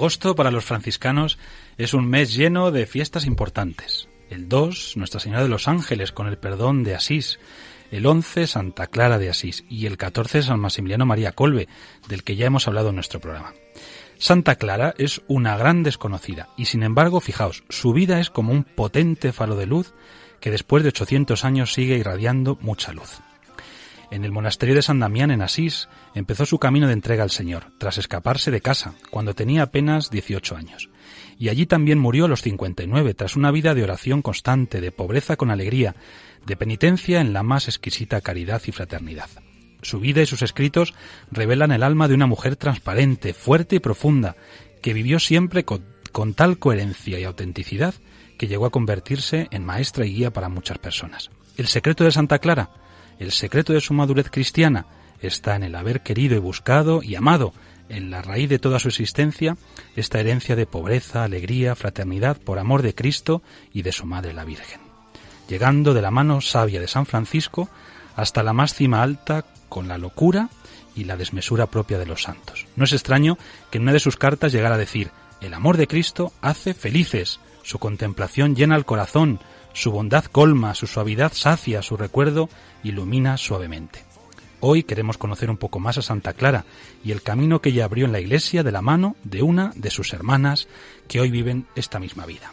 Agosto para los franciscanos es un mes lleno de fiestas importantes. El 2, Nuestra Señora de los Ángeles con el perdón de Asís. El 11, Santa Clara de Asís. Y el 14, San Maximiliano María Colbe, del que ya hemos hablado en nuestro programa. Santa Clara es una gran desconocida y sin embargo, fijaos, su vida es como un potente faro de luz que después de 800 años sigue irradiando mucha luz. En el monasterio de San Damián en Asís empezó su camino de entrega al Señor, tras escaparse de casa, cuando tenía apenas 18 años. Y allí también murió a los 59, tras una vida de oración constante, de pobreza con alegría, de penitencia en la más exquisita caridad y fraternidad. Su vida y sus escritos revelan el alma de una mujer transparente, fuerte y profunda, que vivió siempre con, con tal coherencia y autenticidad que llegó a convertirse en maestra y guía para muchas personas. El secreto de Santa Clara, el secreto de su madurez cristiana, está en el haber querido y buscado y amado, en la raíz de toda su existencia, esta herencia de pobreza, alegría, fraternidad por amor de Cristo y de su Madre la Virgen, llegando de la mano sabia de San Francisco hasta la más cima alta con la locura y la desmesura propia de los santos. No es extraño que en una de sus cartas llegara a decir, el amor de Cristo hace felices, su contemplación llena el corazón, su bondad colma, su suavidad sacia, su recuerdo ilumina suavemente. Hoy queremos conocer un poco más a Santa Clara y el camino que ella abrió en la iglesia de la mano de una de sus hermanas que hoy viven esta misma vida.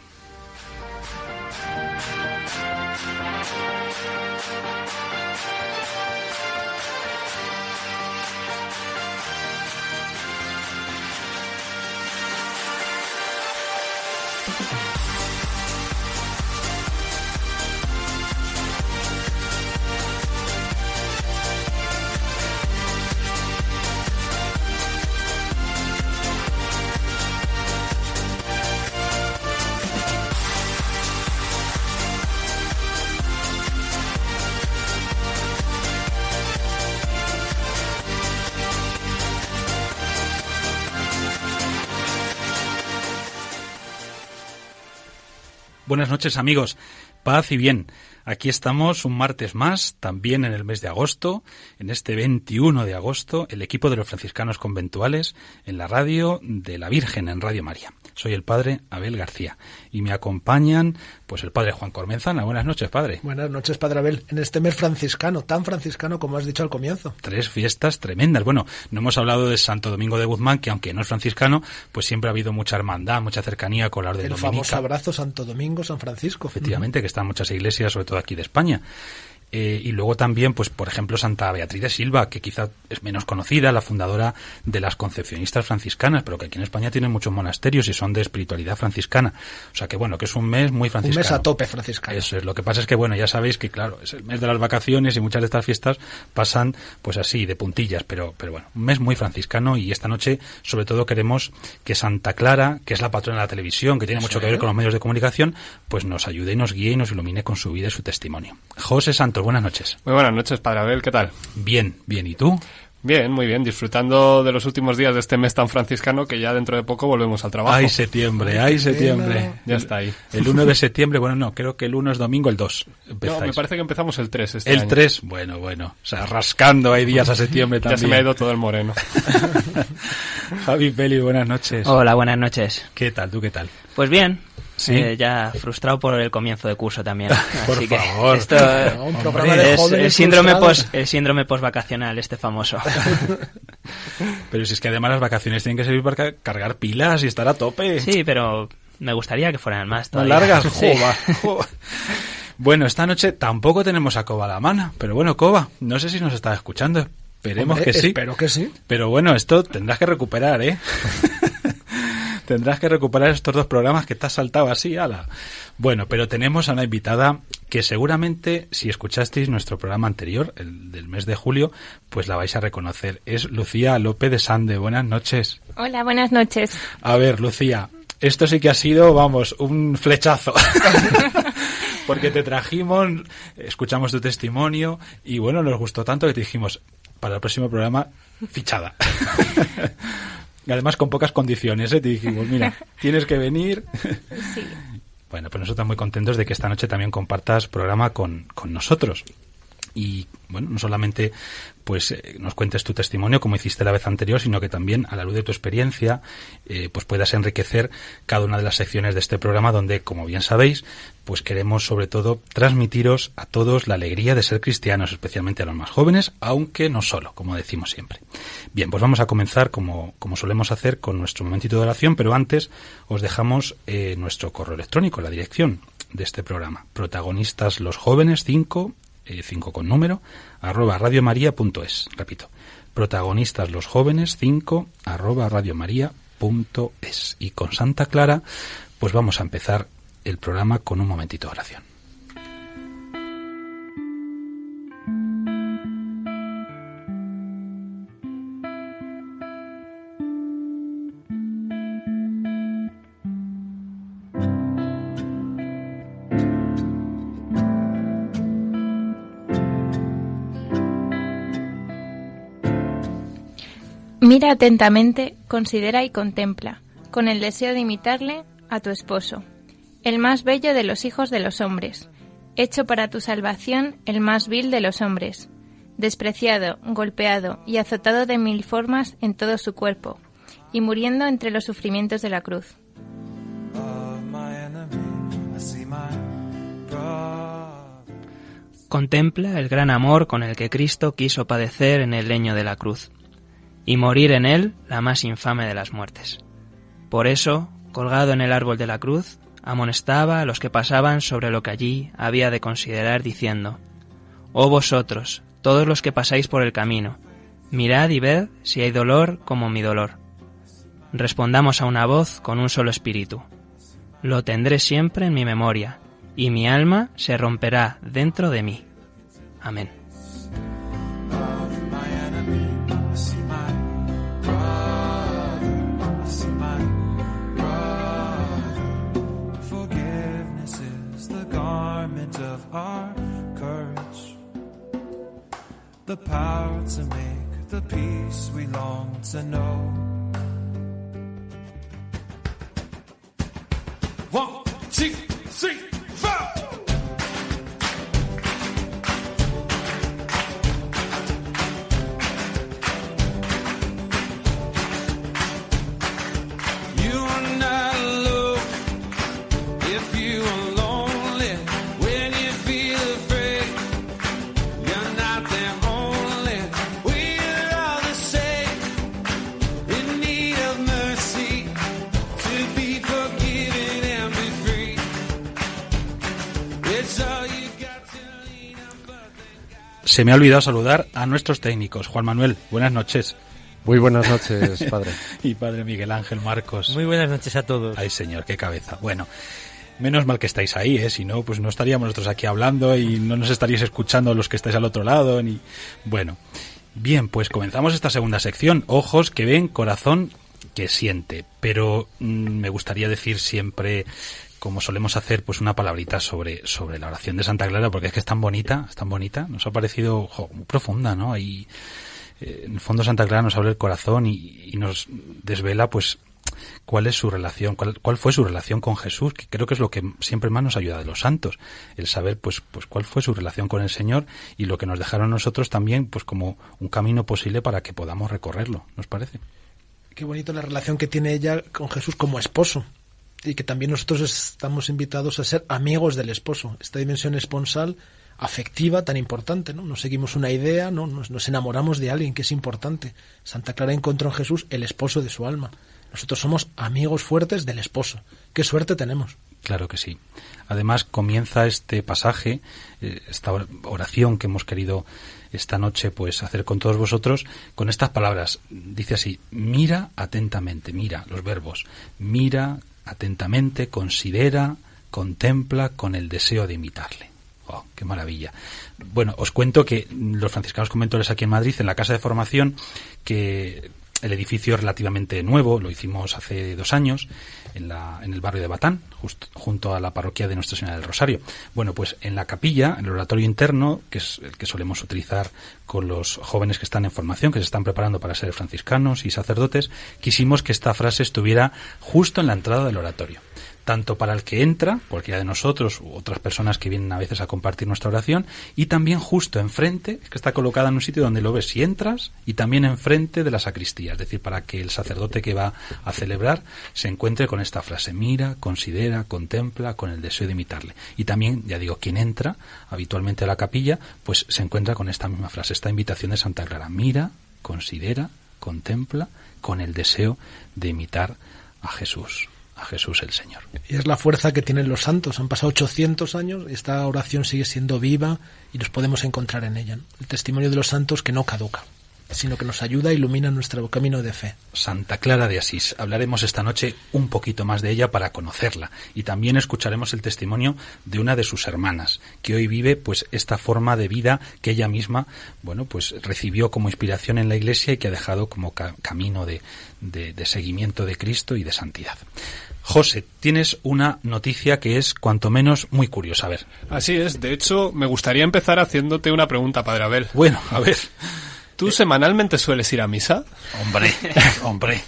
Buenas noches amigos, paz y bien. Aquí estamos un martes más, también en el mes de agosto, en este 21 de agosto, el equipo de los franciscanos conventuales en la radio de la Virgen, en Radio María. Soy el padre Abel García y me acompañan pues el padre Juan Cormenzana. Buenas noches, padre. Buenas noches, padre Abel. En este mes franciscano, tan franciscano como has dicho al comienzo. Tres fiestas tremendas. Bueno, no hemos hablado de Santo Domingo de Guzmán, que aunque no es franciscano, pues siempre ha habido mucha hermandad, mucha cercanía con la orden El dominica. famoso abrazo Santo Domingo, San Francisco. Efectivamente, que están muchas iglesias, sobre todo aquí de España. Eh, y luego también, pues por ejemplo, Santa Beatriz de Silva, que quizá es menos conocida, la fundadora de las concepcionistas franciscanas, pero que aquí en España tienen muchos monasterios y son de espiritualidad franciscana. O sea que bueno, que es un mes muy Un franciscano. mes a tope franciscano. Eso es. Lo que pasa es que, bueno, ya sabéis que, claro, es el mes de las vacaciones y muchas de estas fiestas pasan, pues así, de puntillas. Pero, pero bueno, un mes muy franciscano y esta noche, sobre todo, queremos que Santa Clara, que es la patrona de la televisión, que tiene mucho que ver con los medios de comunicación, pues nos ayude y nos guíe y nos ilumine con su vida y su testimonio. José Santos, buenas noches. Muy buenas noches, Padre Abel, ¿qué tal? Bien, bien. ¿Y tú? Bien, muy bien, disfrutando de los últimos días de este mes tan franciscano que ya dentro de poco volvemos al trabajo. Ay, septiembre, ay, septiembre. Ya está ahí. El 1 de septiembre, bueno, no, creo que el 1 es domingo, el 2. No, empezáis. me parece que empezamos el 3 este El año. 3, bueno, bueno. O sea, rascando hay días a septiembre Ya también. se me ha ido todo el moreno. Javi Peli, buenas noches. Hola, buenas noches. ¿Qué tal? ¿Tú qué tal? Pues bien, Sí. eh, ya frustrado por el comienzo de curso también. Por Así que favor. esto No, un programa de es el síndrome post, el síndrome postvacacional, este famoso. Pero si es que además las vacaciones tienen que servir para ca- cargar pilas y estar a tope. Sí, pero me gustaría que fueran más Más todavía. largas, Sí. jova, jova. Bueno, esta noche tampoco tenemos a Coba a la mano, pero bueno, Coba, no sé si nos está escuchando. Esperemos Hombre, que sí. Espero que sí. Pero bueno, esto tendrás que recuperar, ¿eh? Tendrás que recuperar estos dos programas que te has saltado así, ala. Bueno, pero tenemos a una invitada que seguramente, si escuchasteis nuestro programa anterior, el del mes de julio, pues la vais a reconocer. Es Lucía López de Sande. Buenas noches. Hola, buenas noches. A ver, Lucía, esto sí que ha sido, vamos, un flechazo. Porque te trajimos, escuchamos tu testimonio y bueno, nos gustó tanto que te dijimos, para el próximo programa, fichada. y además con pocas condiciones, ¿eh? te dijimos, mira, tienes que venir. Sí. Bueno, pues nosotros muy contentos de que esta noche también compartas programa con, con nosotros. Y bueno, no solamente pues eh, nos cuentes tu testimonio como hiciste la vez anterior, sino que también a la luz de tu experiencia eh, pues puedas enriquecer cada una de las secciones de este programa donde, como bien sabéis, pues queremos sobre todo transmitiros a todos la alegría de ser cristianos, especialmente a los más jóvenes, aunque no solo, como decimos siempre. Bien, pues vamos a comenzar como, como solemos hacer con nuestro momentito de oración, pero antes os dejamos eh, nuestro correo electrónico, la dirección de este programa. Protagonistas los jóvenes 5 5 con número, arroba radiomaria.es. Repito, protagonistas los jóvenes 5 arroba radiomaria.es. Y con Santa Clara, pues vamos a empezar el programa con un momentito de oración. Mira atentamente, considera y contempla, con el deseo de imitarle, a tu esposo, el más bello de los hijos de los hombres, hecho para tu salvación el más vil de los hombres, despreciado, golpeado y azotado de mil formas en todo su cuerpo, y muriendo entre los sufrimientos de la cruz. Contempla el gran amor con el que Cristo quiso padecer en el leño de la cruz, y morir en él la más infame de las muertes. Por eso, colgado en el árbol de la cruz, amonestaba a los que pasaban sobre lo que allí había de considerar, diciendo, Oh vosotros, todos los que pasáis por el camino, mirad y ved si hay dolor como mi dolor. Respondamos a una voz con un solo espíritu. Lo tendré siempre en mi memoria, y mi alma se romperá dentro de mí. Amén. Our courage, the power to make the peace we long to know. One, two, three, four. Se me ha olvidado saludar a nuestros técnicos. Juan Manuel, buenas noches. Muy buenas noches, padre. Y padre Miguel Ángel Marcos. Muy buenas noches a todos. Ay, señor, qué cabeza. Bueno, menos mal que estáis ahí, ¿eh? Si no, pues no estaríamos nosotros aquí hablando y no nos estaríais escuchando los que estáis al otro lado, ni... Bueno, bien, pues comenzamos esta segunda sección. Ojos que ven, corazón que siente. Pero mm, me gustaría decir siempre como solemos hacer, pues una palabrita sobre, sobre la oración de Santa Clara, porque es que es tan bonita, es tan bonita, nos ha parecido muy profunda, ¿no? Y eh, en el fondo Santa Clara nos abre el corazón y, y nos desvela, pues, cuál es su relación, cuál, cuál fue su relación con Jesús, que creo que es lo que siempre más nos ayuda de los santos, el saber, pues, pues cuál fue su relación con el Señor y lo que nos dejaron nosotros también, pues como un camino posible para que podamos recorrerlo, ¿nos parece? Qué bonito la relación que tiene ella con Jesús como esposo. Y que también nosotros estamos invitados a ser amigos del esposo. Esta dimensión esponsal afectiva tan importante, ¿no? Nos seguimos una idea, ¿no? Nos, enamoramos de alguien que es importante. Santa Clara encontró en Jesús el esposo de su alma. Nosotros somos amigos fuertes del esposo. Qué suerte tenemos. Claro que sí. Además comienza este pasaje, eh, esta oración que hemos querido esta noche pues hacer con todos vosotros con estas palabras. Dice así, mira atentamente, mira los verbos, mira atentamente, considera, contempla con el deseo de imitarle. Oh, ¡Qué maravilla! Bueno, os cuento que los franciscanos conventores aquí en Madrid, en la casa de formación, que el edificio es relativamente nuevo, lo hicimos hace dos años en, la, en el barrio de Batán, junto a la parroquia de Nuestra Señora del Rosario. Bueno, pues en la capilla, en el oratorio interno, que es el que solemos utilizar con los jóvenes que están en formación, que se están preparando para ser franciscanos y sacerdotes, quisimos que esta frase estuviera justo en la entrada del oratorio tanto para el que entra, cualquiera de nosotros u otras personas que vienen a veces a compartir nuestra oración, y también justo enfrente, que está colocada en un sitio donde lo ves si entras, y también enfrente de la sacristía, es decir, para que el sacerdote que va a celebrar se encuentre con esta frase, mira, considera, contempla, con el deseo de imitarle. Y también, ya digo, quien entra habitualmente a la capilla, pues se encuentra con esta misma frase, esta invitación de Santa Clara, mira, considera, contempla, con el deseo de imitar a Jesús a Jesús el Señor. Y es la fuerza que tienen los santos. Han pasado 800 años y esta oración sigue siendo viva y nos podemos encontrar en ella. El testimonio de los santos que no caduca, sino que nos ayuda e ilumina nuestro camino de fe. Santa Clara de Asís. Hablaremos esta noche un poquito más de ella para conocerla y también escucharemos el testimonio de una de sus hermanas, que hoy vive pues esta forma de vida que ella misma, bueno, pues recibió como inspiración en la Iglesia y que ha dejado como camino de, de seguimiento de Cristo y de santidad. José, tienes una noticia que es cuanto menos muy curiosa. A ver. Así es. De hecho, me gustaría empezar haciéndote una pregunta, Padre Abel. Bueno, a ver. ¿Tú semanalmente sueles ir a misa? Hombre, hombre.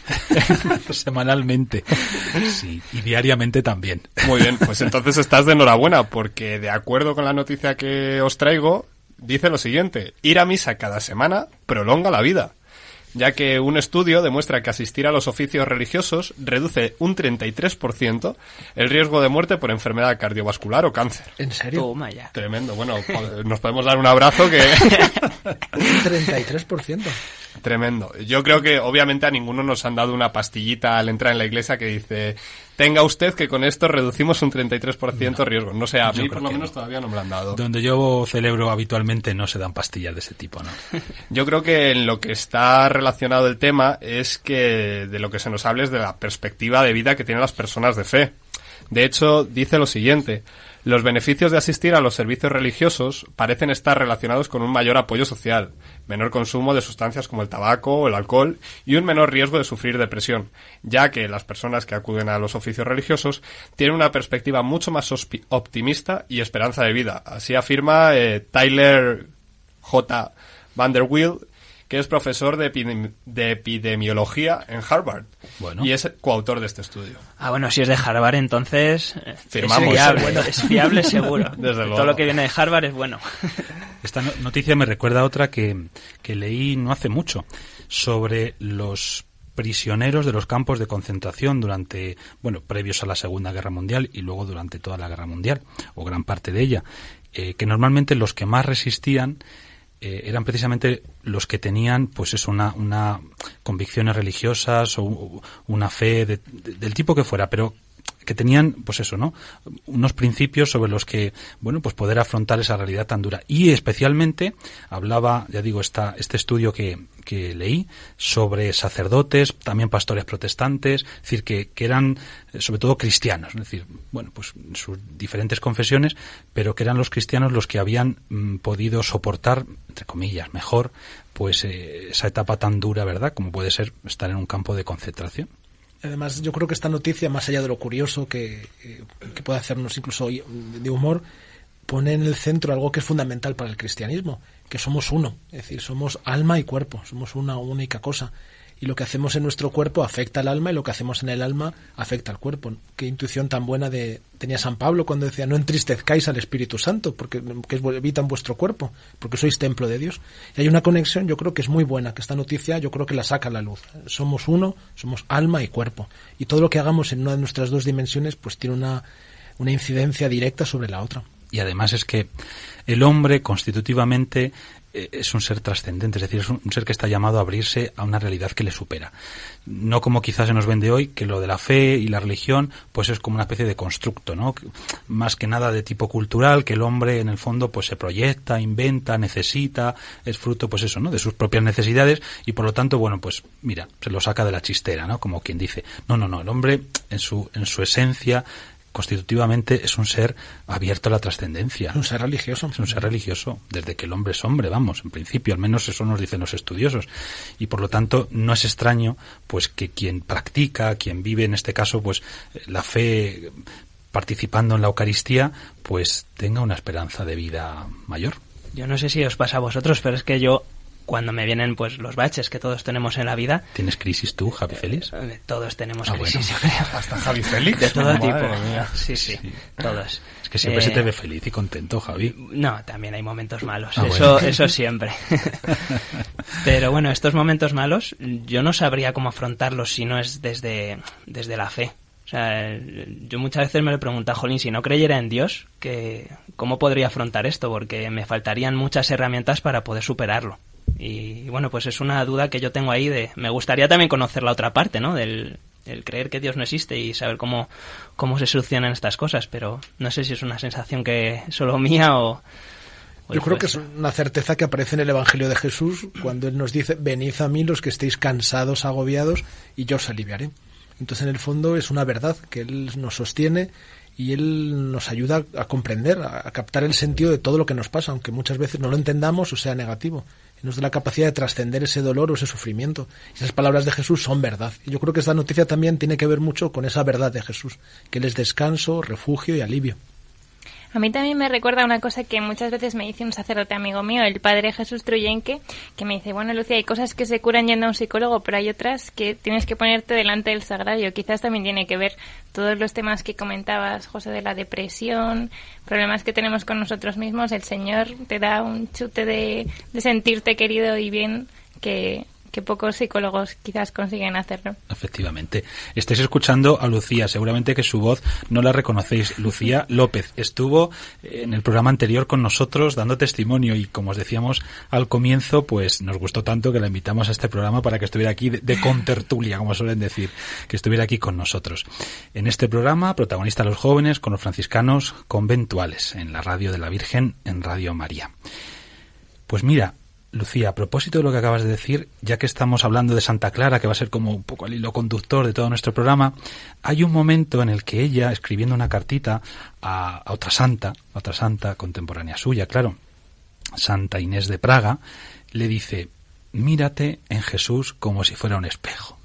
semanalmente. Sí, y diariamente también. Muy bien, pues entonces estás de enhorabuena, porque de acuerdo con la noticia que os traigo, dice lo siguiente, ir a misa cada semana prolonga la vida ya que un estudio demuestra que asistir a los oficios religiosos reduce un 33% el riesgo de muerte por enfermedad cardiovascular o cáncer. ¿En serio? Toma ya. Tremendo. Bueno, nos podemos dar un abrazo que... un 33%. Tremendo. Yo creo que obviamente a ninguno nos han dado una pastillita al entrar en la iglesia que dice tenga usted que con esto reducimos un 33% riesgo. No sé, a mí por lo menos todavía no me lo han dado. Donde yo celebro habitualmente no se dan pastillas de ese tipo, ¿no? yo creo que en lo que está relacionado el tema es que de lo que se nos hable es de la perspectiva de vida que tienen las personas de fe. De hecho, dice lo siguiente. Los beneficios de asistir a los servicios religiosos parecen estar relacionados con un mayor apoyo social, menor consumo de sustancias como el tabaco o el alcohol y un menor riesgo de sufrir depresión, ya que las personas que acuden a los oficios religiosos tienen una perspectiva mucho más optimista y esperanza de vida. Así afirma eh, Tyler J. Vanderwill que es profesor de, epidemiología en Harvard y es coautor de este estudio. Ah, bueno, si es de Harvard, entonces eh, Firmamos. es fiable, es fiable seguro. Todo lo que viene de Harvard es bueno. Esta noticia me recuerda a otra que, que leí no hace mucho sobre los prisioneros de los campos de concentración durante, bueno, previos a la Segunda Guerra Mundial y luego durante toda la Guerra Mundial, o gran parte de ella, eh, que normalmente los que más resistían eh, eran precisamente los que tenían pues es una, una convicciones religiosas o una fe del tipo que fuera, pero que tenían, pues eso, ¿no? Unos principios sobre los que, bueno, pues poder afrontar esa realidad tan dura. Y especialmente hablaba, ya digo, esta, este estudio que, que leí sobre sacerdotes, también pastores protestantes, es decir, que, que eran eh, sobre todo cristianos, es decir, bueno, pues sus diferentes confesiones, pero que eran los cristianos los que habían mm, podido soportar, entre comillas, mejor, pues eh, esa etapa tan dura, ¿verdad? Como puede ser estar en un campo de concentración. Además, yo creo que esta noticia, más allá de lo curioso que, que puede hacernos incluso de humor, pone en el centro algo que es fundamental para el cristianismo, que somos uno, es decir, somos alma y cuerpo, somos una única cosa y lo que hacemos en nuestro cuerpo afecta al alma y lo que hacemos en el alma afecta al cuerpo. Qué intuición tan buena de tenía San Pablo cuando decía no entristezcáis al Espíritu Santo porque que evitan vuestro cuerpo porque sois templo de Dios. Y hay una conexión, yo creo que es muy buena, que esta noticia yo creo que la saca a la luz. Somos uno, somos alma y cuerpo y todo lo que hagamos en una de nuestras dos dimensiones pues tiene una incidencia directa sobre la otra. Y además es que el hombre constitutivamente eh, es un ser trascendente, es decir, es un ser que está llamado a abrirse a una realidad que le supera. No como quizás se nos vende hoy, que lo de la fe y la religión, pues es como una especie de constructo, ¿no? Más que nada de tipo cultural, que el hombre en el fondo pues se proyecta, inventa, necesita, es fruto pues eso, ¿no? De sus propias necesidades y por lo tanto, bueno, pues mira, se lo saca de la chistera, ¿no? Como quien dice, no, no, no, el hombre en su, en su esencia constitutivamente es un ser abierto a la trascendencia. Es un ser religioso. Es un ser religioso, desde que el hombre es hombre, vamos, en principio, al menos eso nos dicen los estudiosos. Y por lo tanto, no es extraño, pues, que quien practica, quien vive, en este caso, pues, la fe participando en la Eucaristía, pues tenga una esperanza de vida mayor. Yo no sé si os pasa a vosotros, pero es que yo cuando me vienen pues los baches que todos tenemos en la vida. ¿Tienes crisis tú, Javi Félix? Eh, todos tenemos Ah, crisis, bueno. yo creo. Hasta Javi Félix. De todo Madre tipo. mía. Sí, sí, todos. Es que siempre se Eh, te ve feliz y contento, Javi. No, también hay momentos malos. Ah, eso, bueno. eso siempre. Pero bueno, estos momentos malos, yo no sabría cómo afrontarlos si no es desde, desde la fe. O sea, yo muchas veces me lo he preguntado, Jolín, si no creyera en Dios, que, ¿cómo podría afrontar esto? Porque me faltarían muchas herramientas para poder superarlo. Y bueno, pues es una duda que yo tengo ahí de... Me gustaría también conocer la otra parte, ¿no? Del el creer que Dios no existe y saber cómo, cómo se solucionan estas cosas, pero no sé si es una sensación que solo mía o... o Yo creo que es una certeza que aparece en el Evangelio de Jesús cuando Él nos dice, venid a mí los que estéis cansados, agobiados, y yo os aliviaré. Entonces, en el fondo, es una verdad que Él nos sostiene y Él nos ayuda a comprender, a captar el sentido de todo lo que nos pasa, aunque muchas veces no lo entendamos o sea negativo. Nos da la capacidad de trascender ese dolor o ese sufrimiento. Esas palabras de Jesús son verdad. Y yo creo que esta noticia también tiene que ver mucho con esa verdad de Jesús, que es descanso, refugio y alivio. A mí también me recuerda una cosa que muchas veces me dice un sacerdote amigo mío, el padre Jesús Truyenque, que me dice, bueno, Lucía, hay cosas que se curan yendo a un psicólogo, pero hay otras que tienes que ponerte delante del sagrario. Quizás también tiene que ver todos los temas que comentabas, José, de la depresión, problemas que tenemos con nosotros mismos. El Señor te da un chute de, de sentirte querido y bien que, que pocos psicólogos quizás consiguen hacerlo. Efectivamente. Estáis escuchando a Lucía. Seguramente que su voz no la reconocéis. Lucía López estuvo en el programa anterior con nosotros dando testimonio y como os decíamos al comienzo, pues nos gustó tanto que la invitamos a este programa para que estuviera aquí de, contertulia, como suelen decir, que estuviera aquí con nosotros. En este programa, protagonista los jóvenes con los franciscanos conventuales en la radio de la Virgen, en Radio María. Pues mira, Lucía, a propósito de lo que acabas de decir, ya que estamos hablando de Santa Clara, que va a ser como un poco el hilo conductor de todo nuestro programa, hay un momento en el que ella, escribiendo una cartita a, otra santa, otra santa contemporánea suya, claro, Santa Inés de Praga, le dice, mírate en Jesús como si fuera un espejo.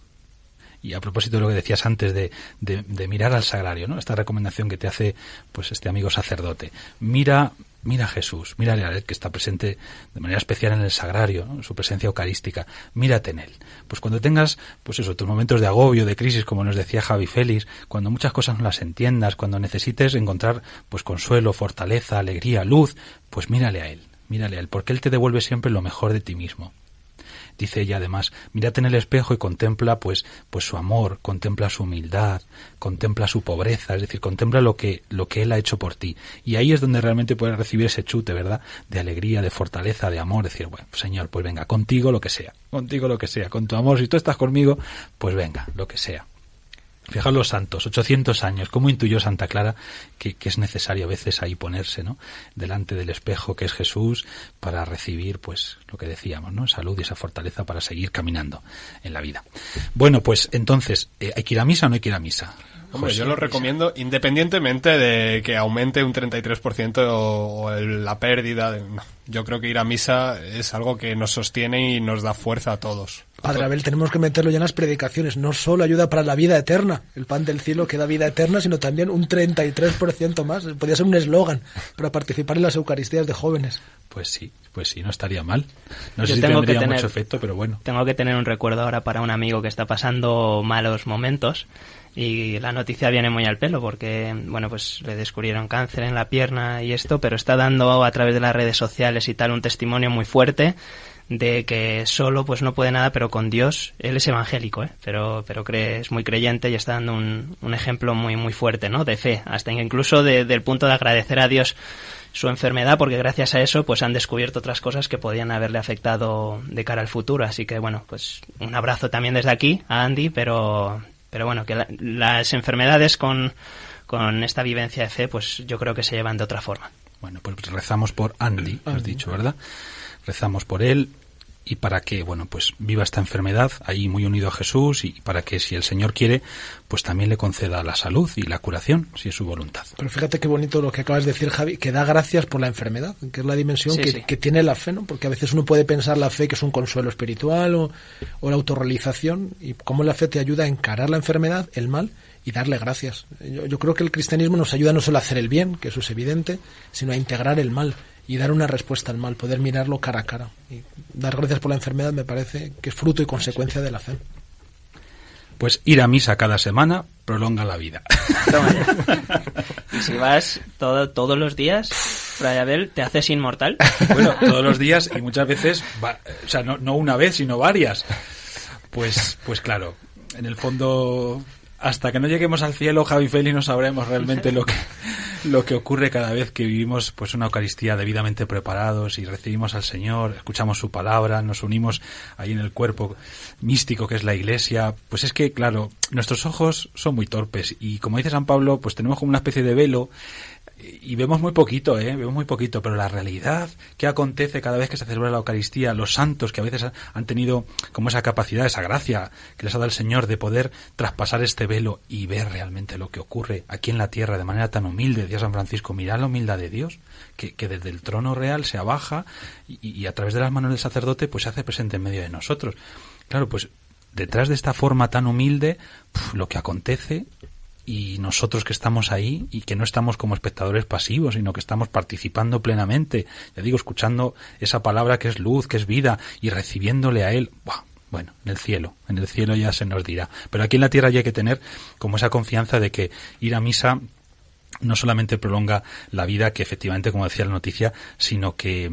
Y a propósito de lo que decías antes de, de, de mirar al sagrario, ¿no? Esta recomendación que te hace pues este amigo sacerdote. Mira, mira a Jesús, mírale a él que está presente de manera especial en el sagrario, ¿no? su presencia eucarística. Mírate en él. Pues cuando tengas, pues eso, tus momentos de agobio, de crisis, como nos decía Javi Félix, cuando muchas cosas no las entiendas, cuando necesites encontrar pues consuelo, fortaleza, alegría, luz, pues mírale a él, mírale a él, porque él te devuelve siempre lo mejor de ti mismo. Dice ella además, mírate en el espejo y contempla pues, pues su amor, contempla su humildad, contempla su pobreza, es decir, contempla lo que, lo que él ha hecho por ti. Y ahí es donde realmente puedes recibir ese chute, ¿verdad? De alegría, de fortaleza, de amor, decir, bueno, Señor, pues venga, contigo lo que sea, contigo lo que sea, con tu amor, si tú estás conmigo, pues venga, lo que sea. Fijaos los santos, 800 años, ¿cómo intuyó Santa Clara que, que, es necesario a veces ahí ponerse, ¿no? Delante del espejo que es Jesús para recibir, pues, lo que decíamos, ¿no? Salud y esa fortaleza para seguir caminando en la vida. Bueno, pues entonces, ¿hay que ir a misa o no hay que ir a misa? Hombre, yo lo recomiendo independientemente de que aumente un 33% o, o el- la pérdida. de- no. Yo creo que ir a misa es algo que nos sostiene y nos da fuerza a todos. Padre Abel, tenemos que meterlo ya en las predicaciones. No solo ayuda para la vida eterna, el pan del cielo que da vida eterna, sino también un 33% más. Podría ser un eslogan para participar en las Eucaristías de jóvenes. Pues sí, pues sí, no estaría mal. No Yo sé si tengo que tendría tener- mucho efecto, pero bueno. Tengo que tener un recuerdo ahora para un amigo que está pasando malos momentos y la noticia viene muy al pelo porque, bueno, pues le descubrieron cáncer en la pierna y esto, pero está dando a través de las redes sociales y tal un testimonio muy fuerte de que solo pues no puede nada, pero con Dios, él es evangélico, ¿eh? pero, pero cree, es muy creyente y está dando un, un ejemplo muy, muy fuerte, ¿no? De fe, hasta incluso de, del punto de agradecer a Dios su enfermedad porque gracias a eso pues han descubierto otras cosas que podían haberle afectado de cara al futuro. Así que bueno pues un abrazo también desde aquí a Andy pero pero bueno que las enfermedades con con esta vivencia de fe pues yo creo que se llevan de otra forma. Bueno pues rezamos por Andy has dicho verdad rezamos por él y para que, bueno, pues viva esta enfermedad ahí muy unido a Jesús y para que si el Señor quiere, pues también le conceda la salud y la curación, si es su voluntad. Pero fíjate qué bonito lo que acabas de decir, Javi, que da gracias por la enfermedad, que es la dimensión Sí, que, sí. que tiene la fe, ¿no? Porque a veces uno puede pensar la fe que es un consuelo espiritual o, o la autorrealización y cómo la fe te ayuda a encarar la enfermedad, el mal y darle gracias. Yo, yo creo que el cristianismo nos ayuda no solo a hacer el bien, que eso es evidente, sino a integrar el mal y dar una respuesta al mal, poder mirarlo cara a cara. Y dar gracias por la enfermedad me parece que es fruto y consecuencia de la fe. Pues ir a misa cada semana prolonga la vida. Toma ya. y si vas todo, todos los días Fray Abel te haces inmortal Bueno, todos los días y muchas veces, va- o sea, no, no una vez, sino varias. Pues, pues claro, en el fondo, hasta que no lleguemos al cielo, Javi Feli, no sabremos realmente lo que, lo que ocurre cada vez que vivimos pues una Eucaristía debidamente preparados y recibimos al Señor, escuchamos su palabra, nos unimos ahí en el cuerpo místico que es la Iglesia. Pues es que, claro, nuestros ojos son muy torpes y como dice San Pablo, pues tenemos como una especie de velo y vemos muy poquito, ¿eh? Vemos muy poquito, pero la realidad que acontece cada vez que se celebra la Eucaristía, los santos que a veces ha- han tenido como esa capacidad, esa gracia que les ha dado el Señor de poder traspasar este velo y ver realmente lo que ocurre aquí en la tierra de manera tan humilde, decía San Francisco, mirad la humildad de Dios, que, que desde el trono real se abaja y, y a través de las manos del sacerdote pues se hace presente en medio de nosotros. Claro, pues detrás de esta forma tan humilde, lo que acontece y nosotros que estamos ahí y que no estamos como espectadores pasivos, sino que estamos participando plenamente, ya digo, escuchando esa palabra que es luz, que es vida y recibiéndole a Él. ¡buah! Bueno, en el cielo, en el cielo ya se nos dirá. Pero aquí en la tierra ya hay que tener como esa confianza de que ir a misa no solamente prolonga la vida, que efectivamente, como decía la noticia, sino que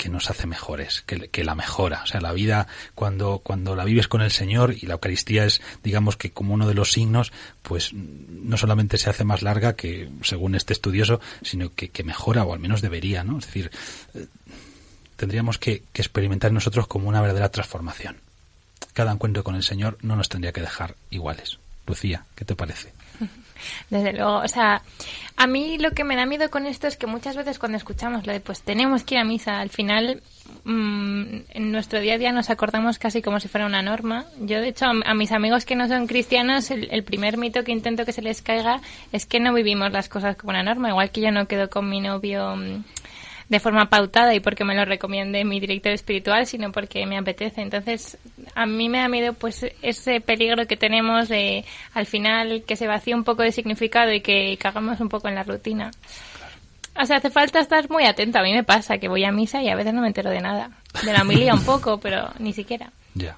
que nos hace mejores, que, que la mejora. O sea, la vida, cuando, cuando la vives con el Señor y la Eucaristía es, digamos que como uno de los signos, pues no solamente se hace más larga, que según este estudioso, sino que, que mejora, o al menos debería, ¿no? Es decir, eh, tendríamos que, que experimentar en nosotros como una verdadera transformación. Cada encuentro con el Señor no nos tendría que dejar iguales. Lucía, ¿qué te parece? Desde luego, o sea, a mí lo que me da miedo con esto es que muchas veces cuando escuchamos lo de pues tenemos que ir a misa, al final mm, en nuestro día a día nos acordamos casi como si fuera una norma. Yo, de hecho, a, mis amigos que no son cristianos, el, el primer mito que intento que se les caiga es que no vivimos las cosas como una norma. Igual que yo no quedo con mi novio mm, de forma pautada y porque me lo recomiende mi director espiritual, sino porque me apetece. Entonces, a mí me da miedo pues ese peligro que tenemos de al final que se vacíe un poco de significado y que cagamos un poco en la rutina. O sea, hace falta estar muy atento. A mí me pasa que voy a misa y a veces no me entero de nada. De la homilía un poco, pero ni siquiera. Ya.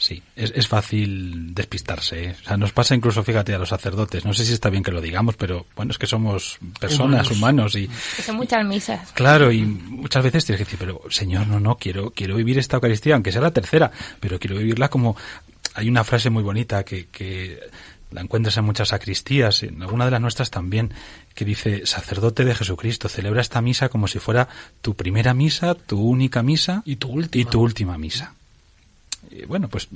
Sí, es, es fácil despistarse. ¿eh? O sea, nos pasa incluso, fíjate, a los sacerdotes. No sé si está bien que lo digamos, pero bueno, es que somos personas, humanos, y Que son muchas misas. claro, y muchas veces tienes que decir, pero Señor, no, no, quiero, quiero vivir esta Eucaristía, aunque sea la tercera, pero quiero vivirla como... Hay una frase muy bonita que, que la encuentras en muchas sacristías, en alguna de las nuestras también, que dice, sacerdote de Jesucristo, celebra esta misa como si fuera tu primera misa, tu única misa Y tu última. y tu última misa. Bueno, pues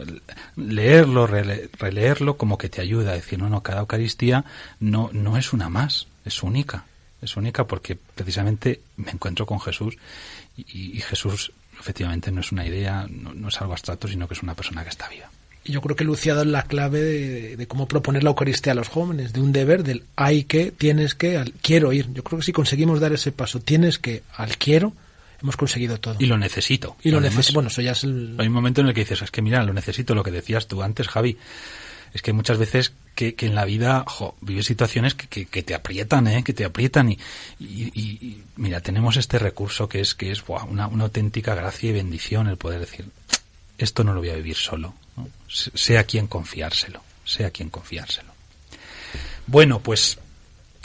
leerlo, rele- releerlo, como que te ayuda a decir, no, no, cada Eucaristía no, no es una más, es única. Es única porque precisamente me encuentro con Jesús y, Jesús efectivamente no es una idea, no, es algo abstracto, sino que es una persona que está viva. Yo creo que ha dado la clave de, de cómo proponer la Eucaristía a los jóvenes, de un deber, del hay que, tienes que, al quiero ir. Yo creo que si conseguimos dar ese paso, tienes que, al quiero, hemos conseguido todo. Y lo necesito. Y lo necesito. Bueno, eso ya es el. Hay un momento en el que dices, es que mira, lo necesito, lo que decías tú antes, Javi. Es que muchas veces que, que en la vida jo, vives situaciones que, que, que te aprietan, ¿eh? que te aprietan y, y, y- y, mira, tenemos este recurso que es que es una, una auténtica gracia y bendición el poder decir, esto no lo voy a vivir solo, ¿no? sé a quién confiárselo, sé a quién confiárselo. Bueno, pues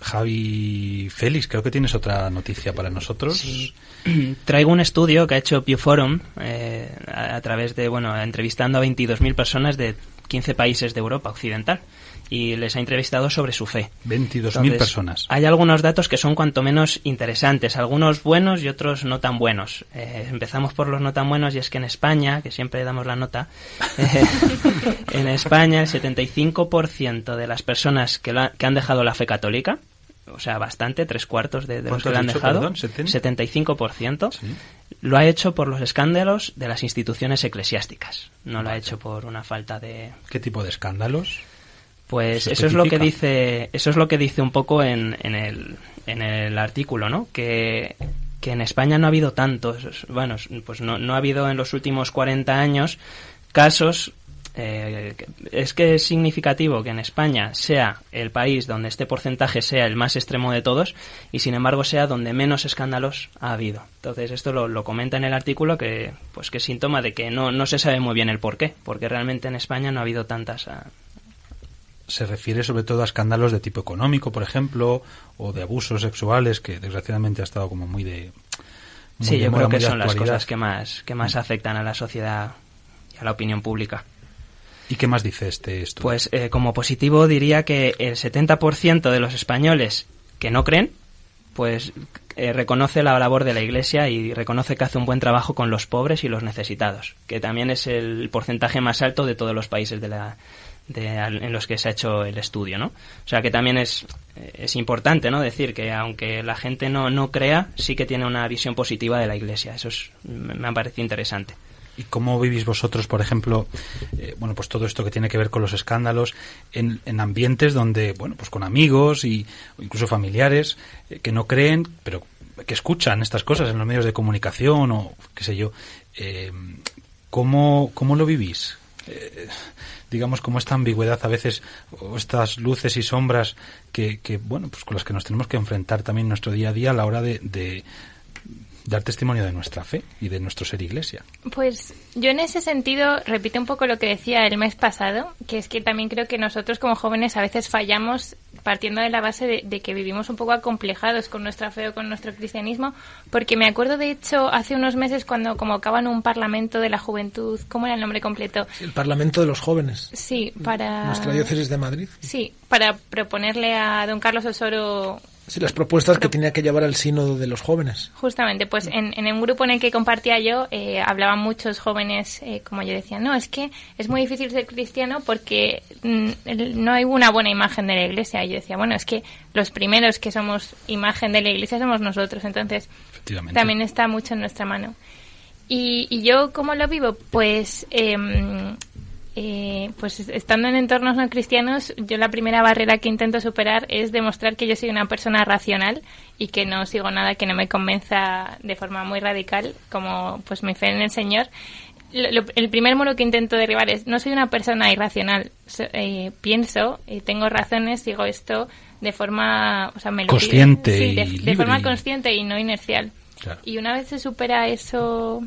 Javi Félix, creo que tienes otra noticia para nosotros. Sí. Traigo un estudio que ha hecho Pew Forum eh, a, a, través de, bueno, entrevistando a 22.000 personas de 15 países de Europa Occidental y les ha entrevistado sobre su fe. 22.000 personas. Hay algunos datos que son cuanto menos interesantes, algunos buenos y otros no tan buenos. Eh, empezamos por los no tan buenos y es que en España, que siempre damos la nota, eh, en España el 75% de las personas que, la, que han dejado la fe católica, o sea, bastante, tres cuartos de, de los que la han dicho, dejado, perdón, 75%, Sí. lo ha hecho por los escándalos de las instituciones eclesiásticas. No lo ha hecho por una falta de, ¿Qué tipo de escándalos? pues ¿Se eso es lo que dice, eso es lo que dice un poco en, en, el, en el artículo, ¿no? Que, que en España no ha habido tantos, bueno, pues no, no ha habido en los últimos 40 años casos. Eh, es que es significativo que en España sea el país donde este porcentaje sea el más extremo de todos y sin embargo sea donde menos escándalos ha habido. Entonces esto lo, lo comenta en el artículo que pues que es síntoma de que no, no se sabe muy bien el por qué, porque realmente en España no ha habido tantas ah, Se refiere sobre todo a escándalos de tipo económico, por ejemplo, o de abusos sexuales, que desgraciadamente ha estado como muy de. muy Sí, de yo moda, creo que son las cosas que más, que más afectan a la sociedad y a la opinión pública. ¿Y qué más dice este estudio? Pues eh, como positivo diría que el 70% de los españoles que no creen, pues eh, reconoce la labor de la Iglesia y reconoce que hace un buen trabajo con los pobres y los necesitados, que también es el porcentaje más alto de todos los países de la, de, en los que se ha hecho el estudio, ¿no? O sea que también es, eh, es importante, ¿no? Decir que aunque la gente no, no crea, sí que tiene una visión positiva de la Iglesia. Eso es, me me ha parecido interesante. ¿Y cómo vivís vosotros, por ejemplo, eh, bueno, pues todo esto que tiene que ver con los escándalos en, en ambientes donde, bueno, pues con amigos y o incluso familiares eh, que no creen, pero que escuchan estas cosas en los medios de comunicación o qué sé yo, eh, ¿cómo, ¿cómo lo vivís? Digamos, como esta ambigüedad a veces, o estas luces y sombras que, que, bueno, pues con las que nos tenemos que enfrentar también en nuestro día a día a la hora de dar testimonio de nuestra fe y de nuestro ser iglesia. Pues yo en ese sentido repito un poco lo que decía el mes pasado, que es que también creo que nosotros como jóvenes a veces fallamos partiendo de la base de, de que vivimos un poco acomplejados con nuestra fe o con nuestro cristianismo, porque me acuerdo de hecho hace unos meses cuando convocaban un parlamento de la juventud, ¿cómo era el nombre completo? El Parlamento de los Jóvenes. Sí, para... Nuestra diócesis de Madrid. Sí, para proponerle a don Carlos Osoro Sí, las propuestas que tenía que llevar al sínodo de los jóvenes. Justamente, pues en, en un grupo en el que compartía yo, eh, hablaban muchos jóvenes, eh, como yo decía, no, es que es muy difícil ser cristiano porque mm, no hay una buena imagen de la iglesia. Y yo decía, bueno, es que los primeros que somos imagen de la iglesia somos nosotros, entonces también está mucho en nuestra mano. Y, y yo, ¿cómo lo vivo? Pues, em, eh, pues estando en entornos no cristianos, yo la primera barrera que intento superar es demostrar que yo soy una persona racional y que no sigo nada que no me convenza de forma muy radical, como pues mi fe en el Señor. Lo- lo- el primer muro que intento derribar es no soy una persona irracional, So- eh, pienso, y tengo razones, digo esto de forma, o sea, me lo. Consciente Sí, y de, forma consciente y no inercial. Claro. Y una vez se supera eso,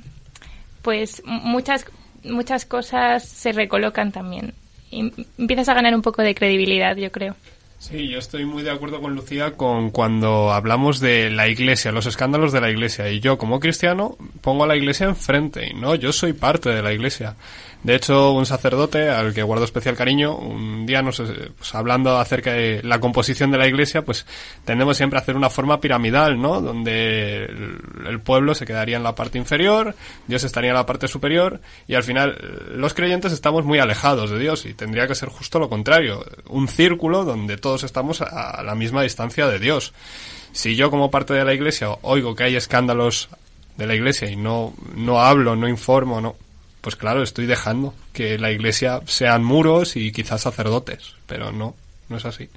pues muchas muchas cosas se recolocan también. Y empiezas a ganar un poco de credibilidad, yo creo. Sí, yo estoy muy de acuerdo con Lucía con cuando hablamos de la iglesia, los escándalos de la iglesia. Y yo, como cristiano, pongo a la iglesia enfrente. Y no, yo soy parte de la iglesia. De hecho, un sacerdote al que guardo especial cariño, un día nos, eh, pues, hablando acerca de la composición de la iglesia, pues tendemos siempre a hacer una forma piramidal, ¿no? Donde el, pueblo se quedaría en la parte inferior, Dios estaría en la parte superior, y al final eh, los creyentes estamos muy alejados de Dios y tendría que ser justo lo contrario, un círculo donde todos estamos a, a la misma distancia de Dios. Si yo como parte de la iglesia oigo que hay escándalos de la iglesia y no, no hablo, no informo, no, pues claro, estoy dejando que la iglesia sean muros y quizás sacerdotes, pero no, no es así.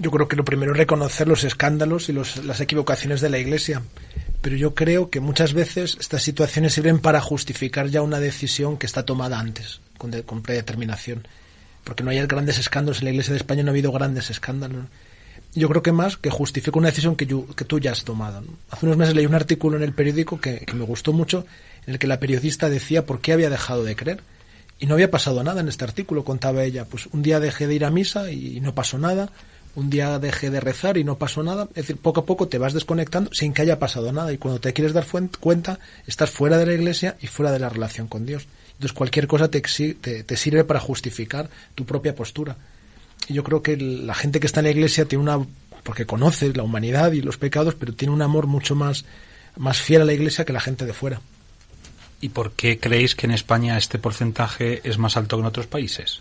Yo creo que lo primero es reconocer los escándalos y los- las equivocaciones de la Iglesia. Pero yo creo que muchas veces estas situaciones sirven para justificar ya una decisión que está tomada antes, con, de- con predeterminación. Porque no hay grandes escándalos. En la Iglesia de España no ha habido grandes escándalos. Yo creo que más que justifica una decisión que, yo- que tú ya has tomado. Hace unos meses leí un artículo en el periódico que me gustó mucho, en el que la periodista decía por qué había dejado de creer. Y no había pasado nada en este artículo, contaba ella. Pues un día dejé de ir a misa y no pasó nada. un día dejé de rezar y no pasó nada. Es decir, poco a poco te vas desconectando sin que haya pasado nada. Y cuando te quieres dar cuenta, estás fuera de la iglesia y fuera de la relación con Dios. Entonces cualquier cosa te, te, sirve para justificar tu propia postura. Y yo creo que la gente que está en la iglesia tiene una, porque conoce la humanidad y los pecados, pero tiene un amor mucho más, más fiel a la iglesia que la gente de fuera. ¿Y por qué creéis que en España este porcentaje es más alto que en otros países?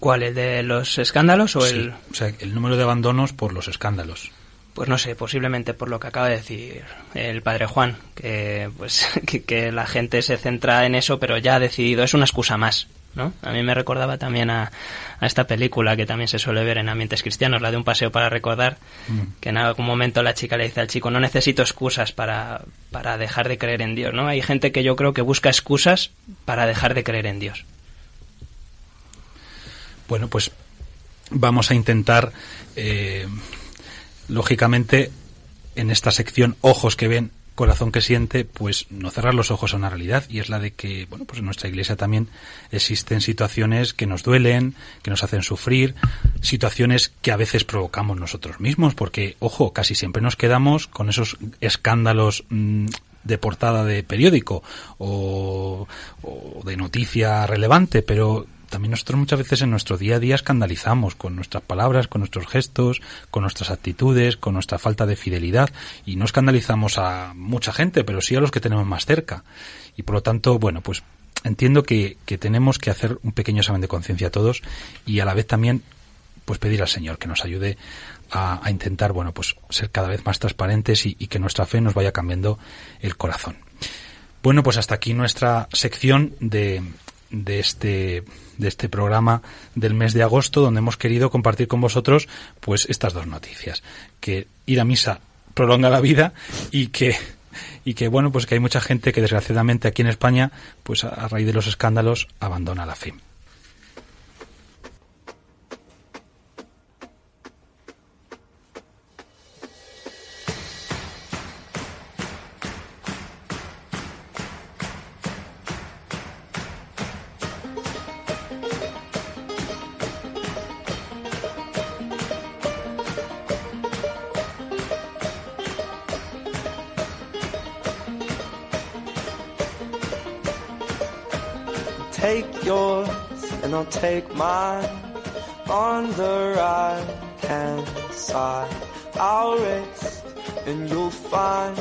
¿Cuál? ¿El de los escándalos o el...? O sea, el número de abandonos por los escándalos. Pues no sé, posiblemente por lo que acaba de decir el padre Juan, que pues que, la gente se centra en eso, pero ya ha decidido, es una excusa más, ¿no? A mí me recordaba también a, esta película que también se suele ver en ambientes cristianos, la de un paseo para recordar, mm. que en algún momento la chica le dice al chico, no necesito excusas para, para dejar de creer en Dios, ¿no? Hay gente que yo creo que busca excusas para dejar de creer en Dios. Bueno, pues vamos a intentar, eh, lógicamente, en esta sección Ojos que ven, corazón que siente, pues no cerrar los ojos a una realidad. Y es la de que, bueno, pues en nuestra iglesia también existen situaciones que nos duelen, que nos hacen sufrir, situaciones que a veces provocamos nosotros mismos, porque, ojo, casi siempre nos quedamos con esos escándalos mm, de portada de periódico o, o de noticia relevante, pero también nosotros muchas veces en nuestro día a día escandalizamos con nuestras palabras, con nuestros gestos, con nuestras actitudes, con nuestra falta de fidelidad y no escandalizamos a mucha gente, pero sí a los que tenemos más cerca. Y por lo tanto, bueno, pues entiendo que, tenemos que hacer un pequeño examen de conciencia todos y a la vez también pues pedir al Señor que nos ayude a, intentar, bueno, pues ser cada vez más transparentes y que nuestra fe nos vaya cambiando el corazón. Bueno, pues hasta aquí nuestra sección de, de este de este programa del mes de agosto donde hemos querido compartir con vosotros pues estas dos noticias. Que ir a misa prolonga la vida y que y que bueno pues que hay mucha gente que desgraciadamente aquí en España pues a raíz de los escándalos abandona la fe take mine on the right hand side. I'll rest and you'll find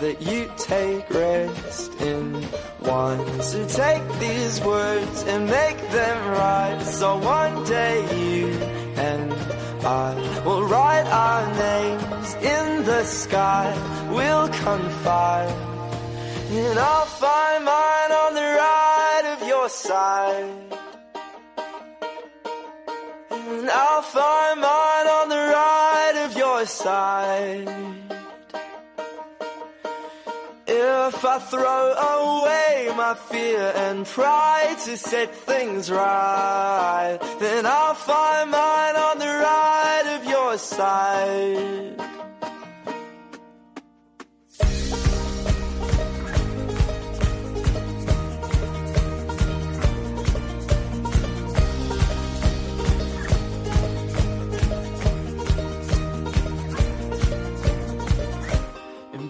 that you take rest in one. So take these words and make them right. So one day you and I will write our names in the sky. We'll confide and I'll find mine on the right of your side. I'll find mine on the right of your side. If I throw away my fear and try to set things right, then I'll find mine on the right of your side.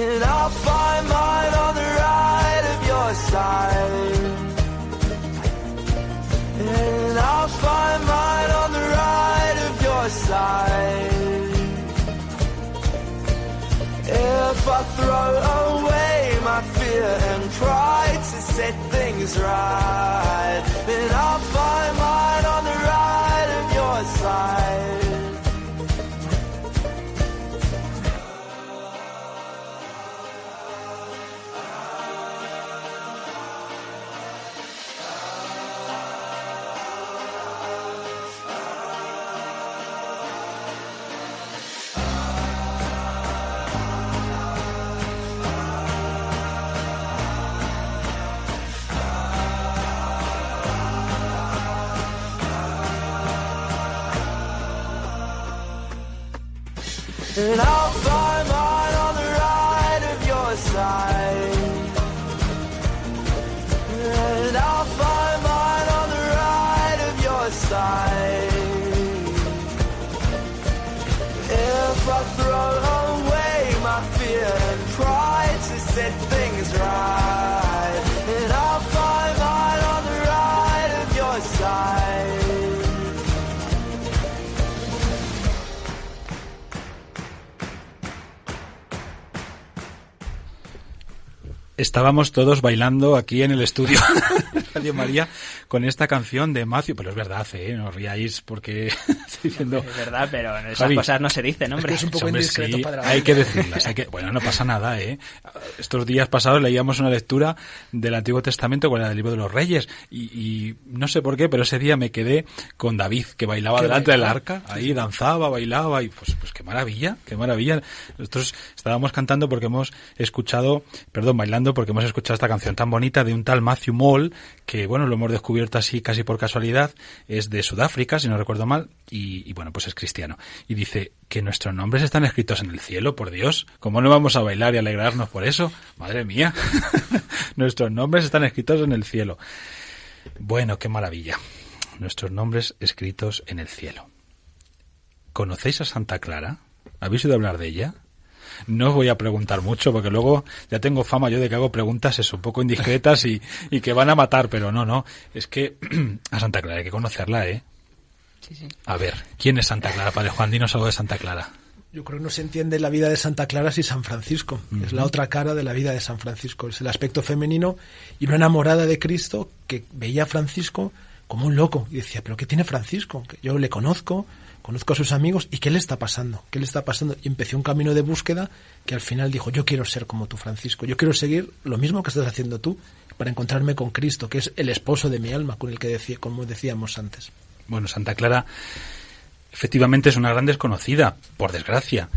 and I'll find mine on the right of your side. And I'll find mine on the right of your side. If I throw away my fear and try to set things right, then I'll find mine on the right of your side. Estábamos todos bailando aquí en el estudio Radio María con esta canción de Macio, pero es verdad, ¿eh? no os riáis porque estoy diciendo... Es verdad, pero esas Javi. cosas no se dicen, hombre. Es un poco Hombre, indiscreto, sí, padre hay que decirlas. hay que- bueno, no pasa nada, ¿eh? Estos días pasados leíamos una lectura del Antiguo Testamento con la del libro de los Reyes y, y no sé por qué, pero ese día me quedé con David, que bailaba delante del arca, ahí danzaba, bailaba y pues, pues qué maravilla, qué maravilla. Nosotros estábamos cantando porque hemos escuchado, perdón, bailando porque hemos escuchado esta canción tan bonita de un tal Matthew Moll, que bueno, lo hemos descubierto así casi por casualidad, es de Sudáfrica, si no recuerdo mal, y, y, bueno, pues es cristiano. Y dice que nuestros nombres están escritos en el cielo, por Dios. ¿Cómo no vamos a bailar y alegrarnos por eso? Madre mía. nuestros nombres están escritos en el cielo. Bueno, qué maravilla. Nuestros nombres escritos en el cielo. ¿Conocéis a Santa Clara? ¿Habéis oído hablar de ella? No os voy a preguntar mucho porque luego ya tengo fama yo de que hago preguntas eso, un poco indiscretas y, y que van a matar, pero no, no. Es que a Santa Clara hay que conocerla, ¿eh? Sí, sí. A ver, ¿quién es Santa Clara? Padre Juan, dinos algo de Santa Clara. Yo creo que no se entiende la vida de Santa Clara sin San Francisco. Es la otra cara de la vida de San Francisco. Es el aspecto femenino y una enamorada de Cristo que veía a Francisco como un loco. Y decía, ¿pero qué tiene Francisco? Que yo le conozco, conozco a sus amigos y ¿qué le está pasando? ¿Qué le está pasando? Y empezó un camino de búsqueda que al final dijo, yo quiero ser como tú, Francisco. Yo quiero seguir lo mismo que estás haciendo tú para encontrarme con Cristo, que es el esposo de mi alma, con el que decía, como decíamos antes. Bueno, Santa Clara efectivamente es una gran desconocida, por desgracia,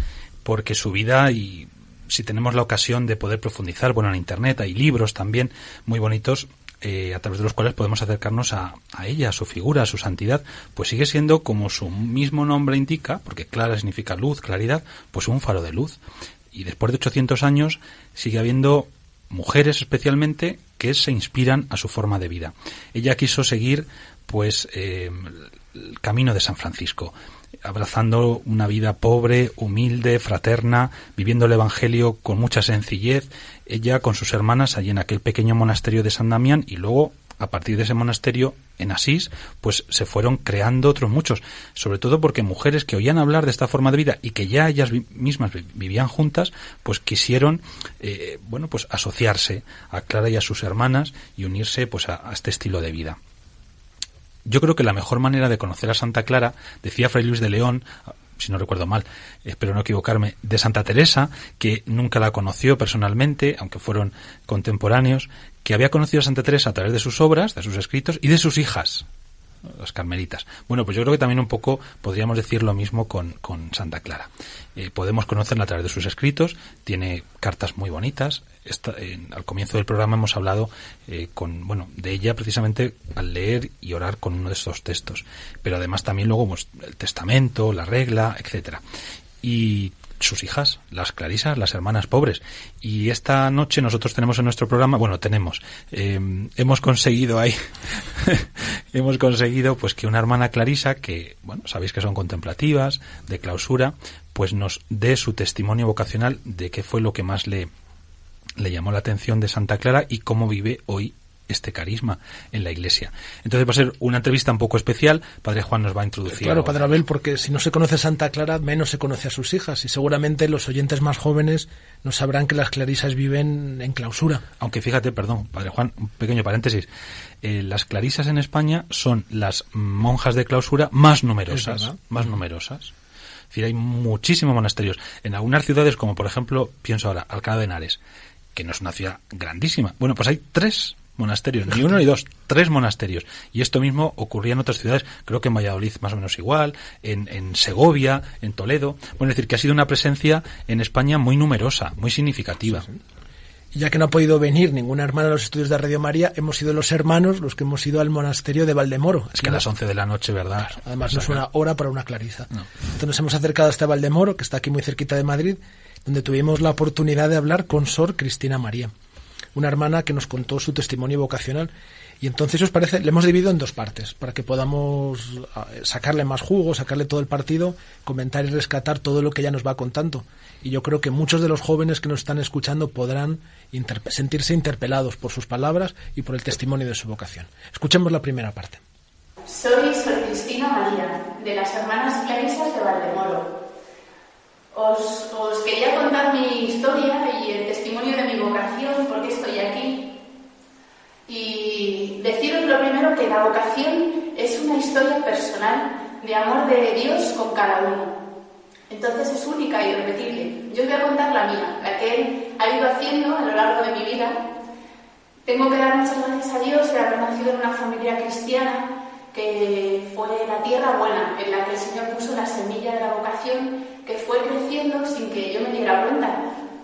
porque su vida y si tenemos la ocasión de poder profundizar, bueno, en Internet hay libros también muy bonitos eh, a través de los cuales podemos acercarnos a, a ella, a su figura, a su santidad, pues sigue siendo como su mismo nombre indica, porque clara significa luz, claridad, pues un faro de luz. Y después de 800 años sigue habiendo mujeres especialmente que se inspiran a su forma de vida. Ella quiso seguir pues eh, el camino de San Francisco, abrazando una vida pobre, humilde, fraterna, viviendo el Evangelio con mucha sencillez, ella con sus hermanas allí en aquel pequeño monasterio de San Damián y luego a partir de ese monasterio en Asís, pues se fueron creando otros muchos, sobre todo porque mujeres que oían hablar de esta forma de vida y que ya ellas mismas vi- vivían juntas, pues quisieron, eh, bueno, pues asociarse a Clara y a sus hermanas y unirse, pues a este estilo de vida. Yo creo que la mejor manera de conocer a Santa Clara, decía Fray Luis de León, si no recuerdo mal, espero no equivocarme, de Santa Teresa, que nunca la conoció personalmente, aunque fueron contemporáneos, que había conocido a Santa Teresa a través de sus obras, de sus escritos y de sus hijas, las carmelitas. Bueno, pues yo creo que también un poco podríamos decir lo mismo con, con Santa Clara. Eh, podemos conocerla a través de sus escritos, tiene cartas muy bonitas. Al comienzo del programa hemos hablado eh, con, bueno, de ella precisamente al leer y orar con uno de estos textos. Pero además también luego el testamento, la regla, etcétera. Y sus hijas, las clarisas, las hermanas pobres. Y esta noche nosotros tenemos en nuestro programa, bueno, tenemos, eh, hemos conseguido ahí, hemos conseguido pues que una hermana clarisa, que, bueno, sabéis que son contemplativas, de clausura, pues nos dé su testimonio vocacional de qué fue lo que más le, le llamó la atención de Santa Clara y cómo vive hoy este carisma en la iglesia. Entonces va a ser una entrevista un poco especial. Padre Juan nos va a introducir. Claro. Padre Abel, porque si no se conoce Santa Clara, menos se conoce a sus hijas. Y seguramente los oyentes más jóvenes no sabrán que las clarisas viven en clausura. Aunque fíjate, perdón, Padre Juan, un pequeño paréntesis. Eh, las clarisas en España son las monjas de clausura más numerosas. Más numerosas. Es decir, hay muchísimos monasterios. En algunas ciudades, como por ejemplo, pienso ahora, Alcalá de Henares, que no es una ciudad grandísima. Bueno, pues hay tres monasterios, ni uno ni dos, tres monasterios. Y esto mismo ocurría en otras ciudades, creo que en Valladolid más o menos igual, en, en Segovia, en Toledo. Bueno, es decir, que ha sido una presencia en España muy numerosa, muy significativa. Ya que no ha podido venir ninguna hermana a los estudios de Radio María, hemos sido los hermanos los que hemos ido al monasterio de Valdemoro. Es que a las 11 de la noche, ¿verdad? Además, no es una hora para una clarisa. No. Entonces nos hemos acercado hasta Valdemoro, que está aquí muy cerquita de Madrid, donde tuvimos la oportunidad de hablar con Sor Cristina María, una hermana que nos contó su testimonio vocacional. Y entonces, os parece, le hemos dividido en dos partes, para que podamos ah, sacarle más jugo, sacarle todo el partido, comentar y rescatar todo lo que ella nos va contando. Y yo creo que muchos de los jóvenes que nos están escuchando podrán sentirse interpelados por sus palabras y por el testimonio de su vocación. Escuchemos la primera parte. Soy Sor Cristina María, de las Hermanas Clarisas de Valdemoro. Os, os quería contar mi historia y el testimonio de mi vocación, por qué estoy aquí. Y deciros lo primero que la vocación es una historia personal de amor de Dios con cada uno. Entonces es única y irrepetible. Yo voy a contar la mía, la que Él ha ido haciendo a lo largo de mi vida. Tengo que dar muchas gracias a Dios de haber nacido en una familia cristiana que fue la tierra buena, en la que el Señor puso la semilla de la vocación, que fue creciendo sin que yo me diera cuenta.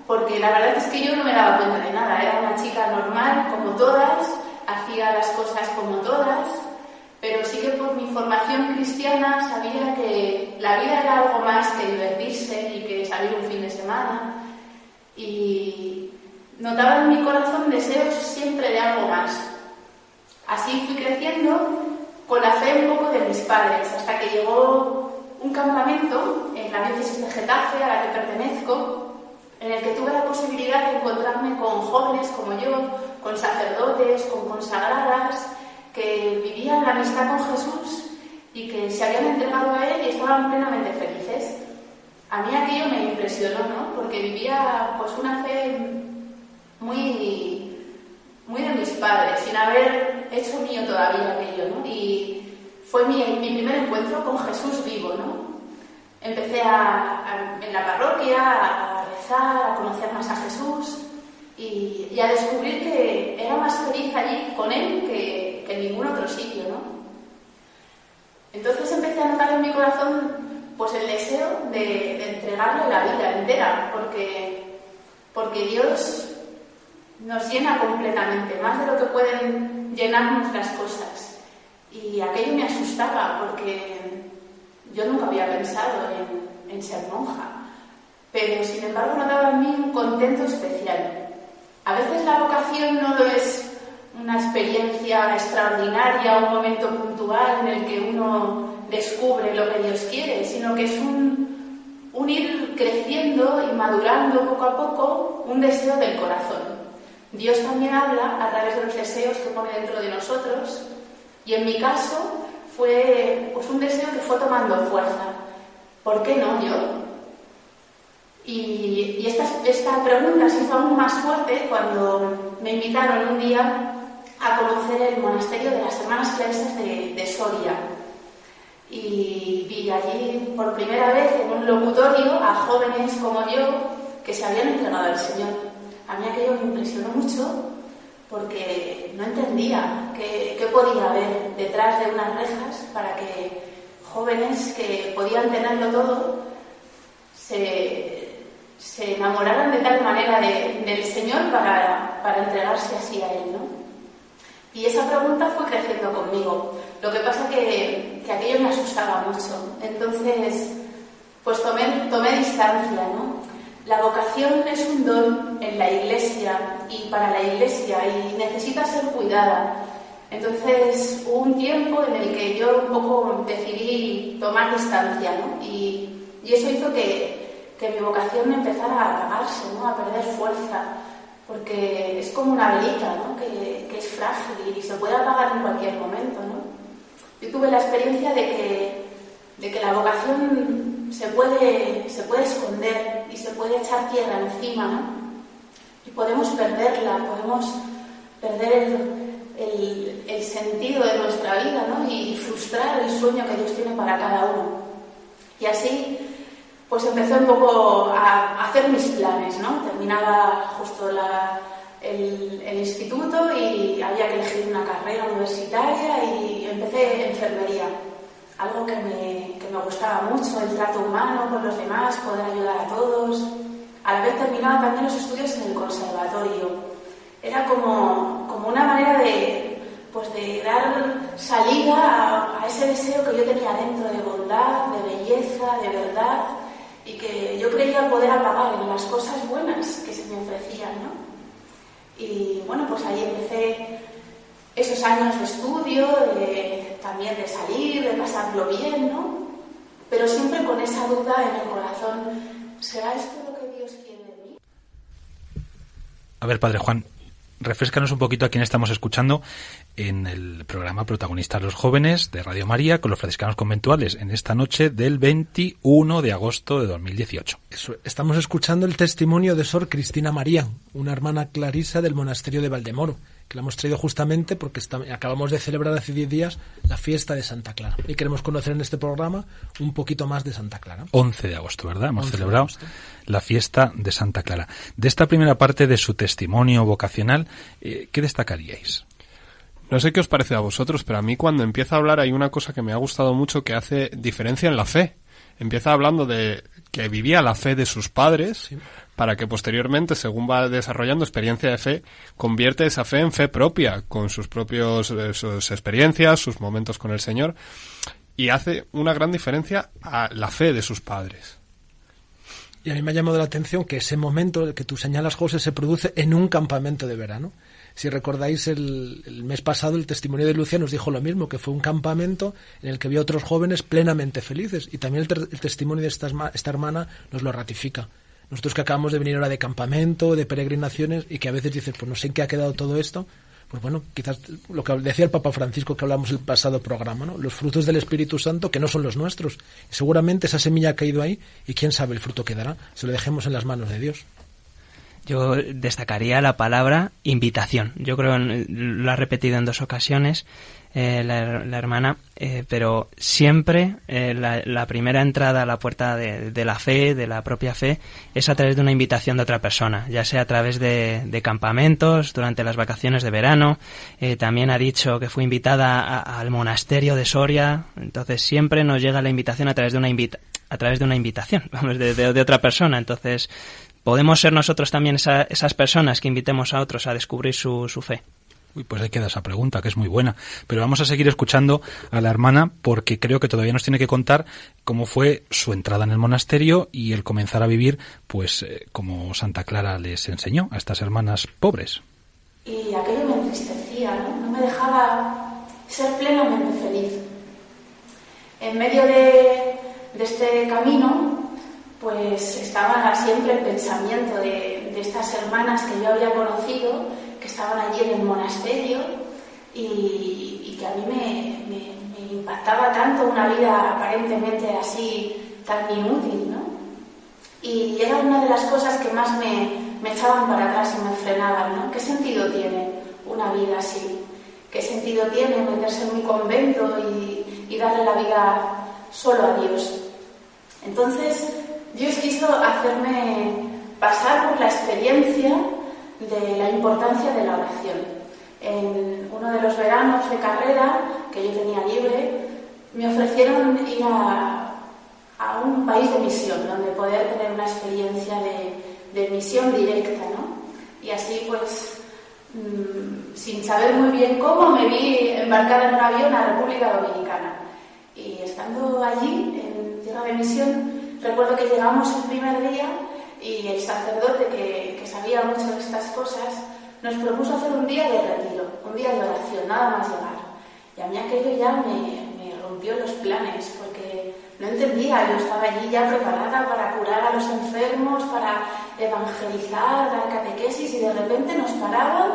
Porque la verdad es que yo no me daba cuenta de nada. Era una chica normal, como todas, hacía las cosas como todas, pero sí que por mi formación cristiana sabía que la vida era algo más que divertirse y que salir un fin de semana. Y notaba en mi corazón deseos siempre de algo más. Así fui creciendo con la fe un poco de mis padres, hasta que llegó un campamento en la diócesis de Getafe, a la que pertenezco, en el que tuve la posibilidad de encontrarme con jóvenes como yo, con sacerdotes, con consagradas, que vivían la amistad con Jesús y que se habían entregado a Él y estaban plenamente felices. A mí aquello me impresionó, ¿no? Porque vivía pues una fe muy, muy de mis padres, sin haber hecho mío todavía aquello, ¿no? Y fue mi, mi primer encuentro con Jesús vivo, ¿no? Empecé a, en la parroquia a rezar, a conocer más a Jesús y, y a descubrir que era más feliz allí con Él que, que en ningún otro sitio, ¿no? Entonces empecé a notar en mi corazón pues el deseo de, de entregarle la vida entera, porque, porque Dios nos llena completamente, más de lo que pueden llenarnos las cosas. Y aquello me asustaba porque yo nunca había pensado en, ser monja, pero sin embargo notaba en mí un contento especial. A veces la vocación no es una experiencia extraordinaria, un momento puntual en el que uno descubre lo que Dios quiere, sino que es un, un ir creciendo y madurando poco a poco un deseo del corazón. Dios también habla a través de los deseos que pone dentro de nosotros y en mi caso fue pues, un deseo que fue tomando fuerza. ¿Por qué no yo? Y, esta pregunta se hizo aún más fuerte cuando me invitaron un día a conocer el monasterio de las Hermanas Clarisas de, de Soria. Y vi allí por primera vez en un locutorio a jóvenes como yo que se habían entregado al Señor. A mí aquello me impresionó mucho porque no entendía qué, podía haber detrás de unas rejas para que jóvenes que podían tenerlo todo se, se enamoraran de tal manera de, del Señor para, para entregarse así a Él, ¿no? Y esa pregunta fue creciendo conmigo. Lo que pasa que, que aquello me asustaba mucho. Entonces, pues tomé, tomé distancia, ¿no? La vocación es un don en la iglesia y para la iglesia y necesita ser cuidada. Entonces hubo un tiempo en el que yo un poco decidí tomar distancia, ¿no? Y, y eso hizo que, que, mi vocación empezara a apagarse, ¿no? A perder fuerza porque es como una velita, ¿no? que, que, es frágil y se puede apagar en cualquier momento. Yo tuve la experiencia de que, de que la vocación se puede, se puede esconder y se puede echar tierra encima. Podemos perderla, podemos perder el, sentido de nuestra vida ¿no? y frustrar el sueño que Dios tiene para cada uno. Y así pues empecé un poco a hacer mis planes, ¿no? Terminaba justo el, el, instituto y había que elegir una carrera universitaria y empecé enfermería, algo que me, que me gustaba mucho, el trato humano con los demás, poder ayudar a todos. A la vez terminaba también los estudios en el conservatorio. Era como, como una manera de, pues de dar salida a, a ese deseo que yo tenía dentro de bondad, de belleza, de verdad y que yo creía poder apagar en las cosas buenas que se me ofrecían, ¿no? Y bueno, pues ahí empecé esos años de estudio, de, también de salir, de pasarlo bien, ¿no? Pero siempre con esa duda en el corazón, ¿será esto lo que Dios quiere de mí? A ver, Padre Juan, refrescanos un poquito a quién estamos escuchando en el programa Protagonistas los Jóvenes de Radio María con los franciscanos conventuales en esta noche del 21 de agosto de 2018. estamos escuchando el testimonio de Sor Cristina María, una hermana clarisa del monasterio de Valdemoro que la hemos traído justamente porque acabamos de celebrar hace 10 días la fiesta de Santa Clara. Y queremos conocer en este programa un poquito más de Santa Clara. 11 de agosto, ¿verdad? Hemos celebrado la fiesta de Santa Clara. De esta primera parte de su testimonio vocacional, eh, ¿qué destacaríais? No sé qué os parece a vosotros, pero a mí cuando empieza a hablar hay una cosa que me ha gustado mucho que hace diferencia en la fe. Empieza hablando de que vivía la fe de sus padres, para que posteriormente, según va desarrollando experiencia de fe, convierte esa fe en fe propia, con sus propios eh, sus experiencias, sus momentos con el Señor, y hace una gran diferencia a la fe de sus padres. Y a mí me ha llamado la atención que ese momento que tú señalas, José, se produce en un campamento de verano. Si recordáis, el, mes pasado el testimonio de Lucia nos dijo lo mismo, que fue un campamento en el que había otros jóvenes plenamente felices. Y también el, el testimonio de esta, esta hermana nos lo ratifica. Nosotros que acabamos de venir ahora de campamento, de peregrinaciones, y que a veces dices, pues no sé en qué ha quedado todo esto, pues bueno, quizás lo que decía el Papa Francisco que hablamos el pasado programa, ¿no? Los frutos del Espíritu Santo que no son los nuestros. seguramente esa semilla ha caído ahí y quién sabe el fruto que dará. Se lo dejemos en las manos de Dios. Yo destacaría la palabra invitación. Yo creo lo ha repetido en dos ocasiones eh, la, hermana, eh, pero siempre eh, la, primera entrada a la puerta de, la fe, de la propia fe, es a través de una invitación de otra persona, ya sea a través de, campamentos, durante las vacaciones de verano. también ha dicho que fue invitada al monasterio de Soria, entonces siempre nos llega la invitación a través de una a través de una invitación, vamos, de, otra persona. Entonces, podemos ser nosotros también esas personas que invitemos a otros a descubrir su, su fe. Uy, pues ahí queda esa pregunta, que es muy buena. Pero vamos a seguir escuchando a la hermana porque creo que todavía nos tiene que contar cómo fue su entrada en el monasterio y el comenzar a vivir, pues, eh, como Santa Clara les enseñó a estas hermanas pobres. Y aquello me entristecía, ¿no? No me dejaba ser plenamente feliz. En medio de, de este camino, pues estaba siempre el pensamiento de, de estas hermanas que yo había conocido que estaban allí en el monasterio y, que a mí me, impactaba tanto una vida aparentemente así tan inútil, ¿no? Y era una de las cosas que más me, me echaban para atrás y me frenaban, ¿no? ¿Qué sentido tiene una vida así? ¿Qué sentido tiene meterse en un convento y, y darle la vida solo a Dios? Entonces, Dios quiso hacerme pasar por la experiencia de la importancia de la oración. En uno de los veranos de carrera que yo tenía libre, me ofrecieron ir a, un país de misión, donde poder tener una experiencia de, de misión directa, ¿no? Y así, pues, mm, sin saber muy bien cómo, me vi embarcada en un avión a República Dominicana. Y estando allí, en tierra de misión, recuerdo que llegamos el primer día y el sacerdote que, que, sabía mucho de estas cosas nos propuso hacer un día de retiro, un día de oración, nada más llegar. Y a mí aquello ya me, me rompió los planes porque no entendía, yo estaba allí ya preparada para curar a los enfermos, para evangelizar, dar catequesis y de repente nos paraban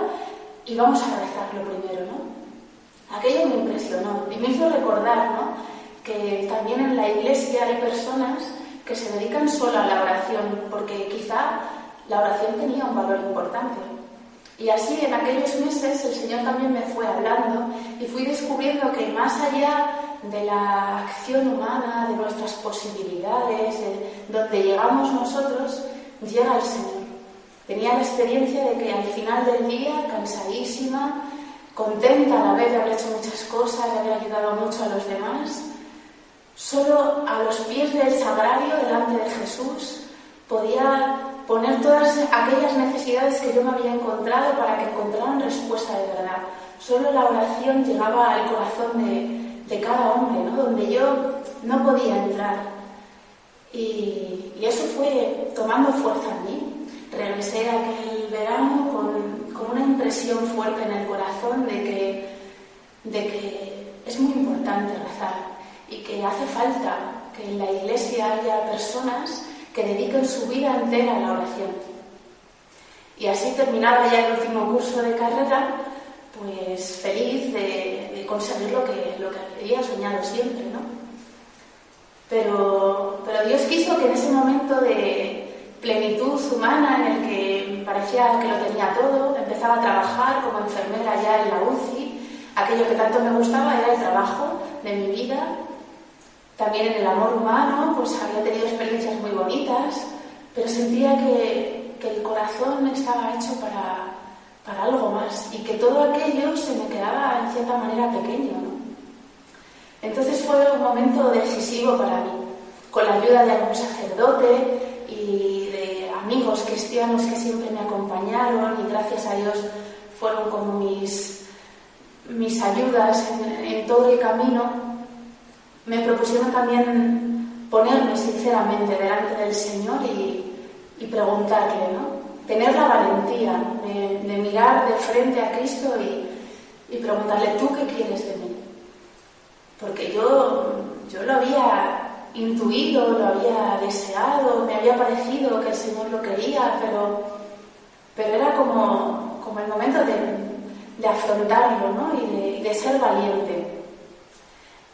y vamos a rezar lo primero, ¿no? Aquello me impresionó y me hizo recordar, ¿no? Que también en la iglesia hay personas que se dedican solo a la oración, porque quizá la oración tenía un valor importante. Y así en aquellos meses el Señor también me fue hablando y fui descubriendo que más allá de la acción humana, de nuestras posibilidades, de donde llegamos nosotros, llega el Señor. Tenía la experiencia de que al final del día, cansadísima, contenta la vez de haber hecho muchas cosas, de haber ayudado mucho a los demás, Solo a los pies del sagrario, delante de Jesús, podía poner todas aquellas necesidades que yo me había encontrado para que encontraran respuesta de verdad. Solo la oración llegaba al corazón de, cada hombre, ¿no? donde yo no podía entrar. Y, eso fue tomando fuerza en mí. Regresé aquel verano con, con, una impresión fuerte en el corazón de que, de que es muy importante rezar y que hace falta que en la iglesia haya personas que dediquen su vida entera a la oración. Y así terminaba ya el último curso de carrera, pues feliz de, de conseguir lo que, lo que había soñado siempre, ¿no? Pero, pero Dios quiso que en ese momento de plenitud humana en el que parecía que lo tenía todo, empezaba a trabajar como enfermera ya en la UCI, aquello que tanto me gustaba era el trabajo de mi vida, también en el amor humano, pues había tenido experiencias muy bonitas, pero sentía que, el corazón estaba hecho para, para algo más y que todo aquello se me quedaba en cierta manera pequeño. Entonces fue un momento decisivo para mí, con la ayuda de algún sacerdote y de amigos cristianos que siempre me acompañaron y gracias a Dios fueron como mis, mis ayudas en todo el camino, me propusieron también ponerme sinceramente delante del Señor y, y preguntarle, ¿no? tener la valentía de, mirar de frente a Cristo y, y preguntarle, ¿tú qué quieres de mí? porque yo, yo lo había intuido, lo había deseado, me había parecido que el Señor lo quería, pero, pero era como, como el momento de, de afrontarlo ¿no? y de ser valiente.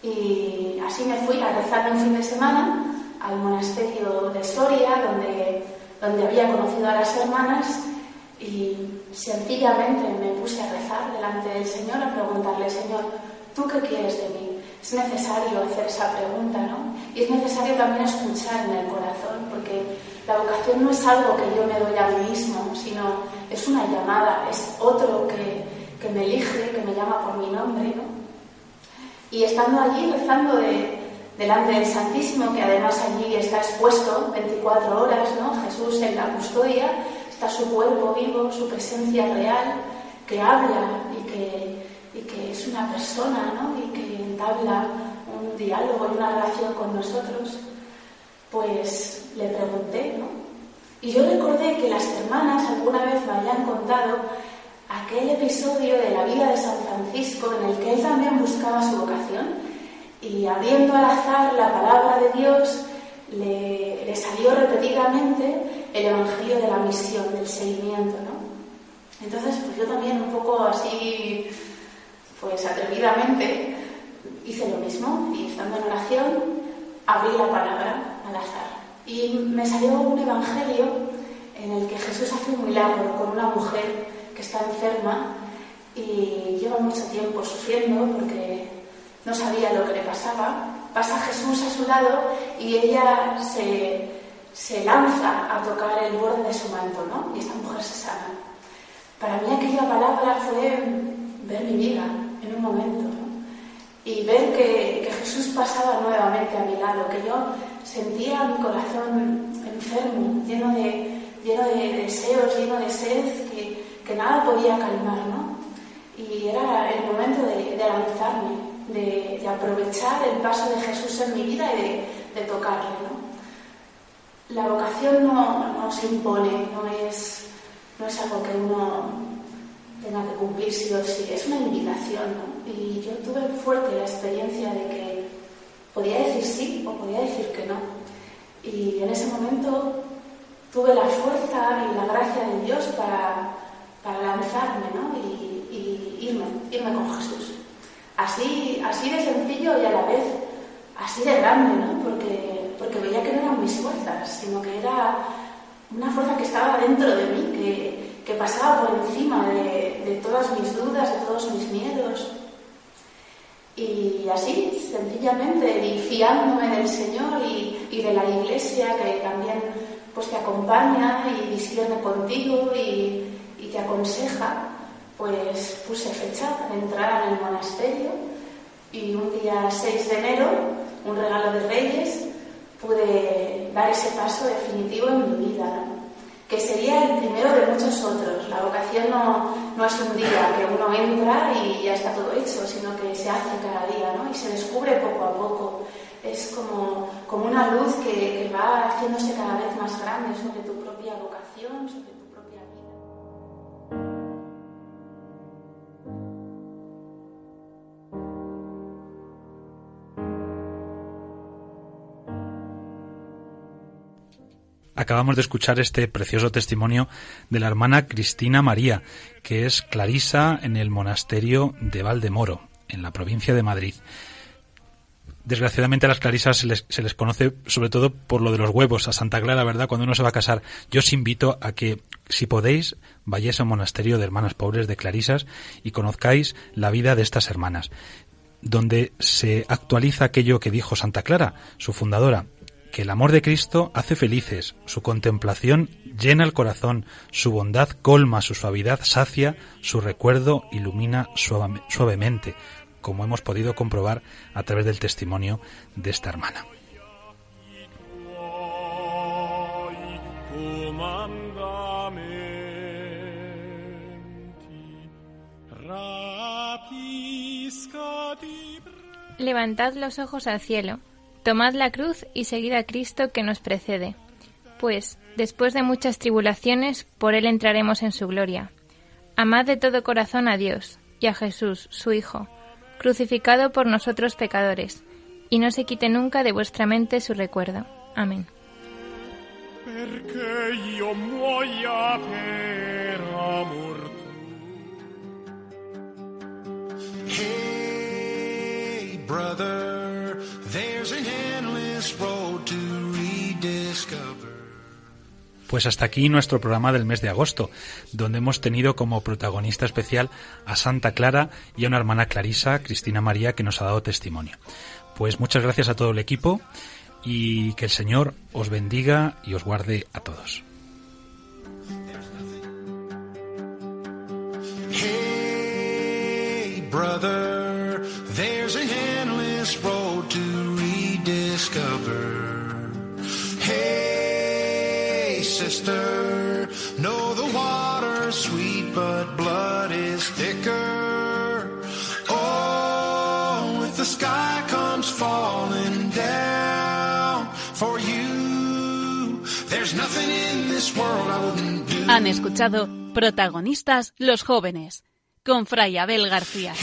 Y así me fui a rezar un fin de semana al monasterio de Soria, donde, donde había conocido a las hermanas, y sencillamente me puse a rezar delante del Señor, a preguntarle, Señor, ¿tú qué quieres de mí? es necesario hacer esa pregunta, ¿no? Y es necesario también escuchar en el corazón, porque la vocación no es algo que yo me doy a mí mismo, sino es una llamada, es otro que, que me elige, que me llama por mi nombre, ¿no? Y estando allí rezando de, delante del Santísimo, que además allí está expuesto 24 horas, ¿no? Jesús en la custodia, está su cuerpo vivo, su presencia real, que habla y que, y que es una persona, ¿no? Y que entabla un diálogo y una relación con nosotros, pues le pregunté, ¿no? Y yo recordé que las hermanas alguna vez me habían contado aquel episodio de la vida de San Francisco en el que él también buscaba su vocación y abriendo al azar la palabra de Dios le, salió repetidamente el Evangelio de la misión, del seguimiento, ¿no? Entonces, pues yo también un poco así, pues atrevidamente, hice lo mismo y estando en oración abrí la palabra al azar. Y me salió un evangelio en el que Jesús hace un milagro con una mujer que está enferma y lleva mucho tiempo sufriendo porque no sabía lo que le pasaba. Pasa Jesús a su lado y ella se, se lanza a tocar el borde de su manto, ¿no? Y esta mujer se sana. Para mí aquella palabra fue ver mi vida en un momento, y ver que, que, Jesús pasaba nuevamente a mi lado, que yo sentía mi corazón enfermo, lleno de, lleno de deseos, lleno de sed, que nada podía calmar, ¿no? Y era el momento de, de lanzarme, de, de, aprovechar el paso de Jesús en mi vida y de, de tocarle, ¿no? La vocación no, no se impone, no es, no es algo que uno tenga que cumplir sí o sí. Es una invitación, ¿no? Y yo tuve fuerte la experiencia de que podía decir sí o podía decir que no. Y en ese momento tuve la fuerza y la gracia de Dios para, para lanzarme, ¿no? Y, y irme, irme con Jesús. Así, así de sencillo y a la vez así de grande, ¿no? Porque, porque veía que no eran mis fuerzas, sino que era una fuerza que estaba dentro de mí, que, que pasaba por encima de, de, todas mis dudas, de todos mis miedos. Y así, sencillamente, y fiándome del Señor y, y, de la Iglesia que también pues, te acompaña y discierne contigo y, y te aconseja, pues puse fecha de entrar en el monasterio y un día 6 de enero, un regalo de Reyes, pude dar ese paso definitivo en mi vida. que sería el primero de muchos otros. La vocación no, no, es un día que uno entra y ya está todo hecho, sino que se hace cada día ¿no? y se descubre poco a poco. Es como, como una luz que, que va haciéndose cada vez más grande sobre tu propia vocación, sobre acabamos de escuchar este precioso testimonio de la hermana Cristina María, que es clarisa en el monasterio de Valdemoro, en la provincia de Madrid. Desgraciadamente a las clarisas se les, conoce sobre todo por lo de los huevos, a Santa Clara, ¿verdad? Cuando uno se va a casar. Yo os invito a que, si podéis, vayáis a un monasterio de hermanas pobres de clarisas y conozcáis la vida de estas hermanas, donde se actualiza aquello que dijo Santa Clara, su fundadora, el amor de Cristo hace felices, su contemplación llena el corazón, su bondad colma, su suavidad sacia, su recuerdo ilumina suave, suavemente, como hemos podido comprobar a través del testimonio de esta hermana. Levantad los ojos al cielo, tomad la cruz y seguid a Cristo que nos precede. Pues, después de muchas tribulaciones, por Él entraremos en su gloria. Amad de todo corazón a Dios y a Jesús, su Hijo, crucificado por nosotros pecadores, y no se quite nunca de vuestra mente su recuerdo. Amén. Pues hasta aquí nuestro programa del mes de agosto, donde hemos tenido como protagonista especial a Santa Clara y a una hermana Clarisa, Cristina María, que nos ha dado testimonio. Pues muchas gracias a todo el equipo y que el Señor os bendiga y os guarde a todos. Hey, brother, there's know the water's sweet, but blood is thicker. Oh, the sky comes falling down for you, there's nothing in this world I wouldn't. Han escuchado Protagonistas los jóvenes con Fray Abel García.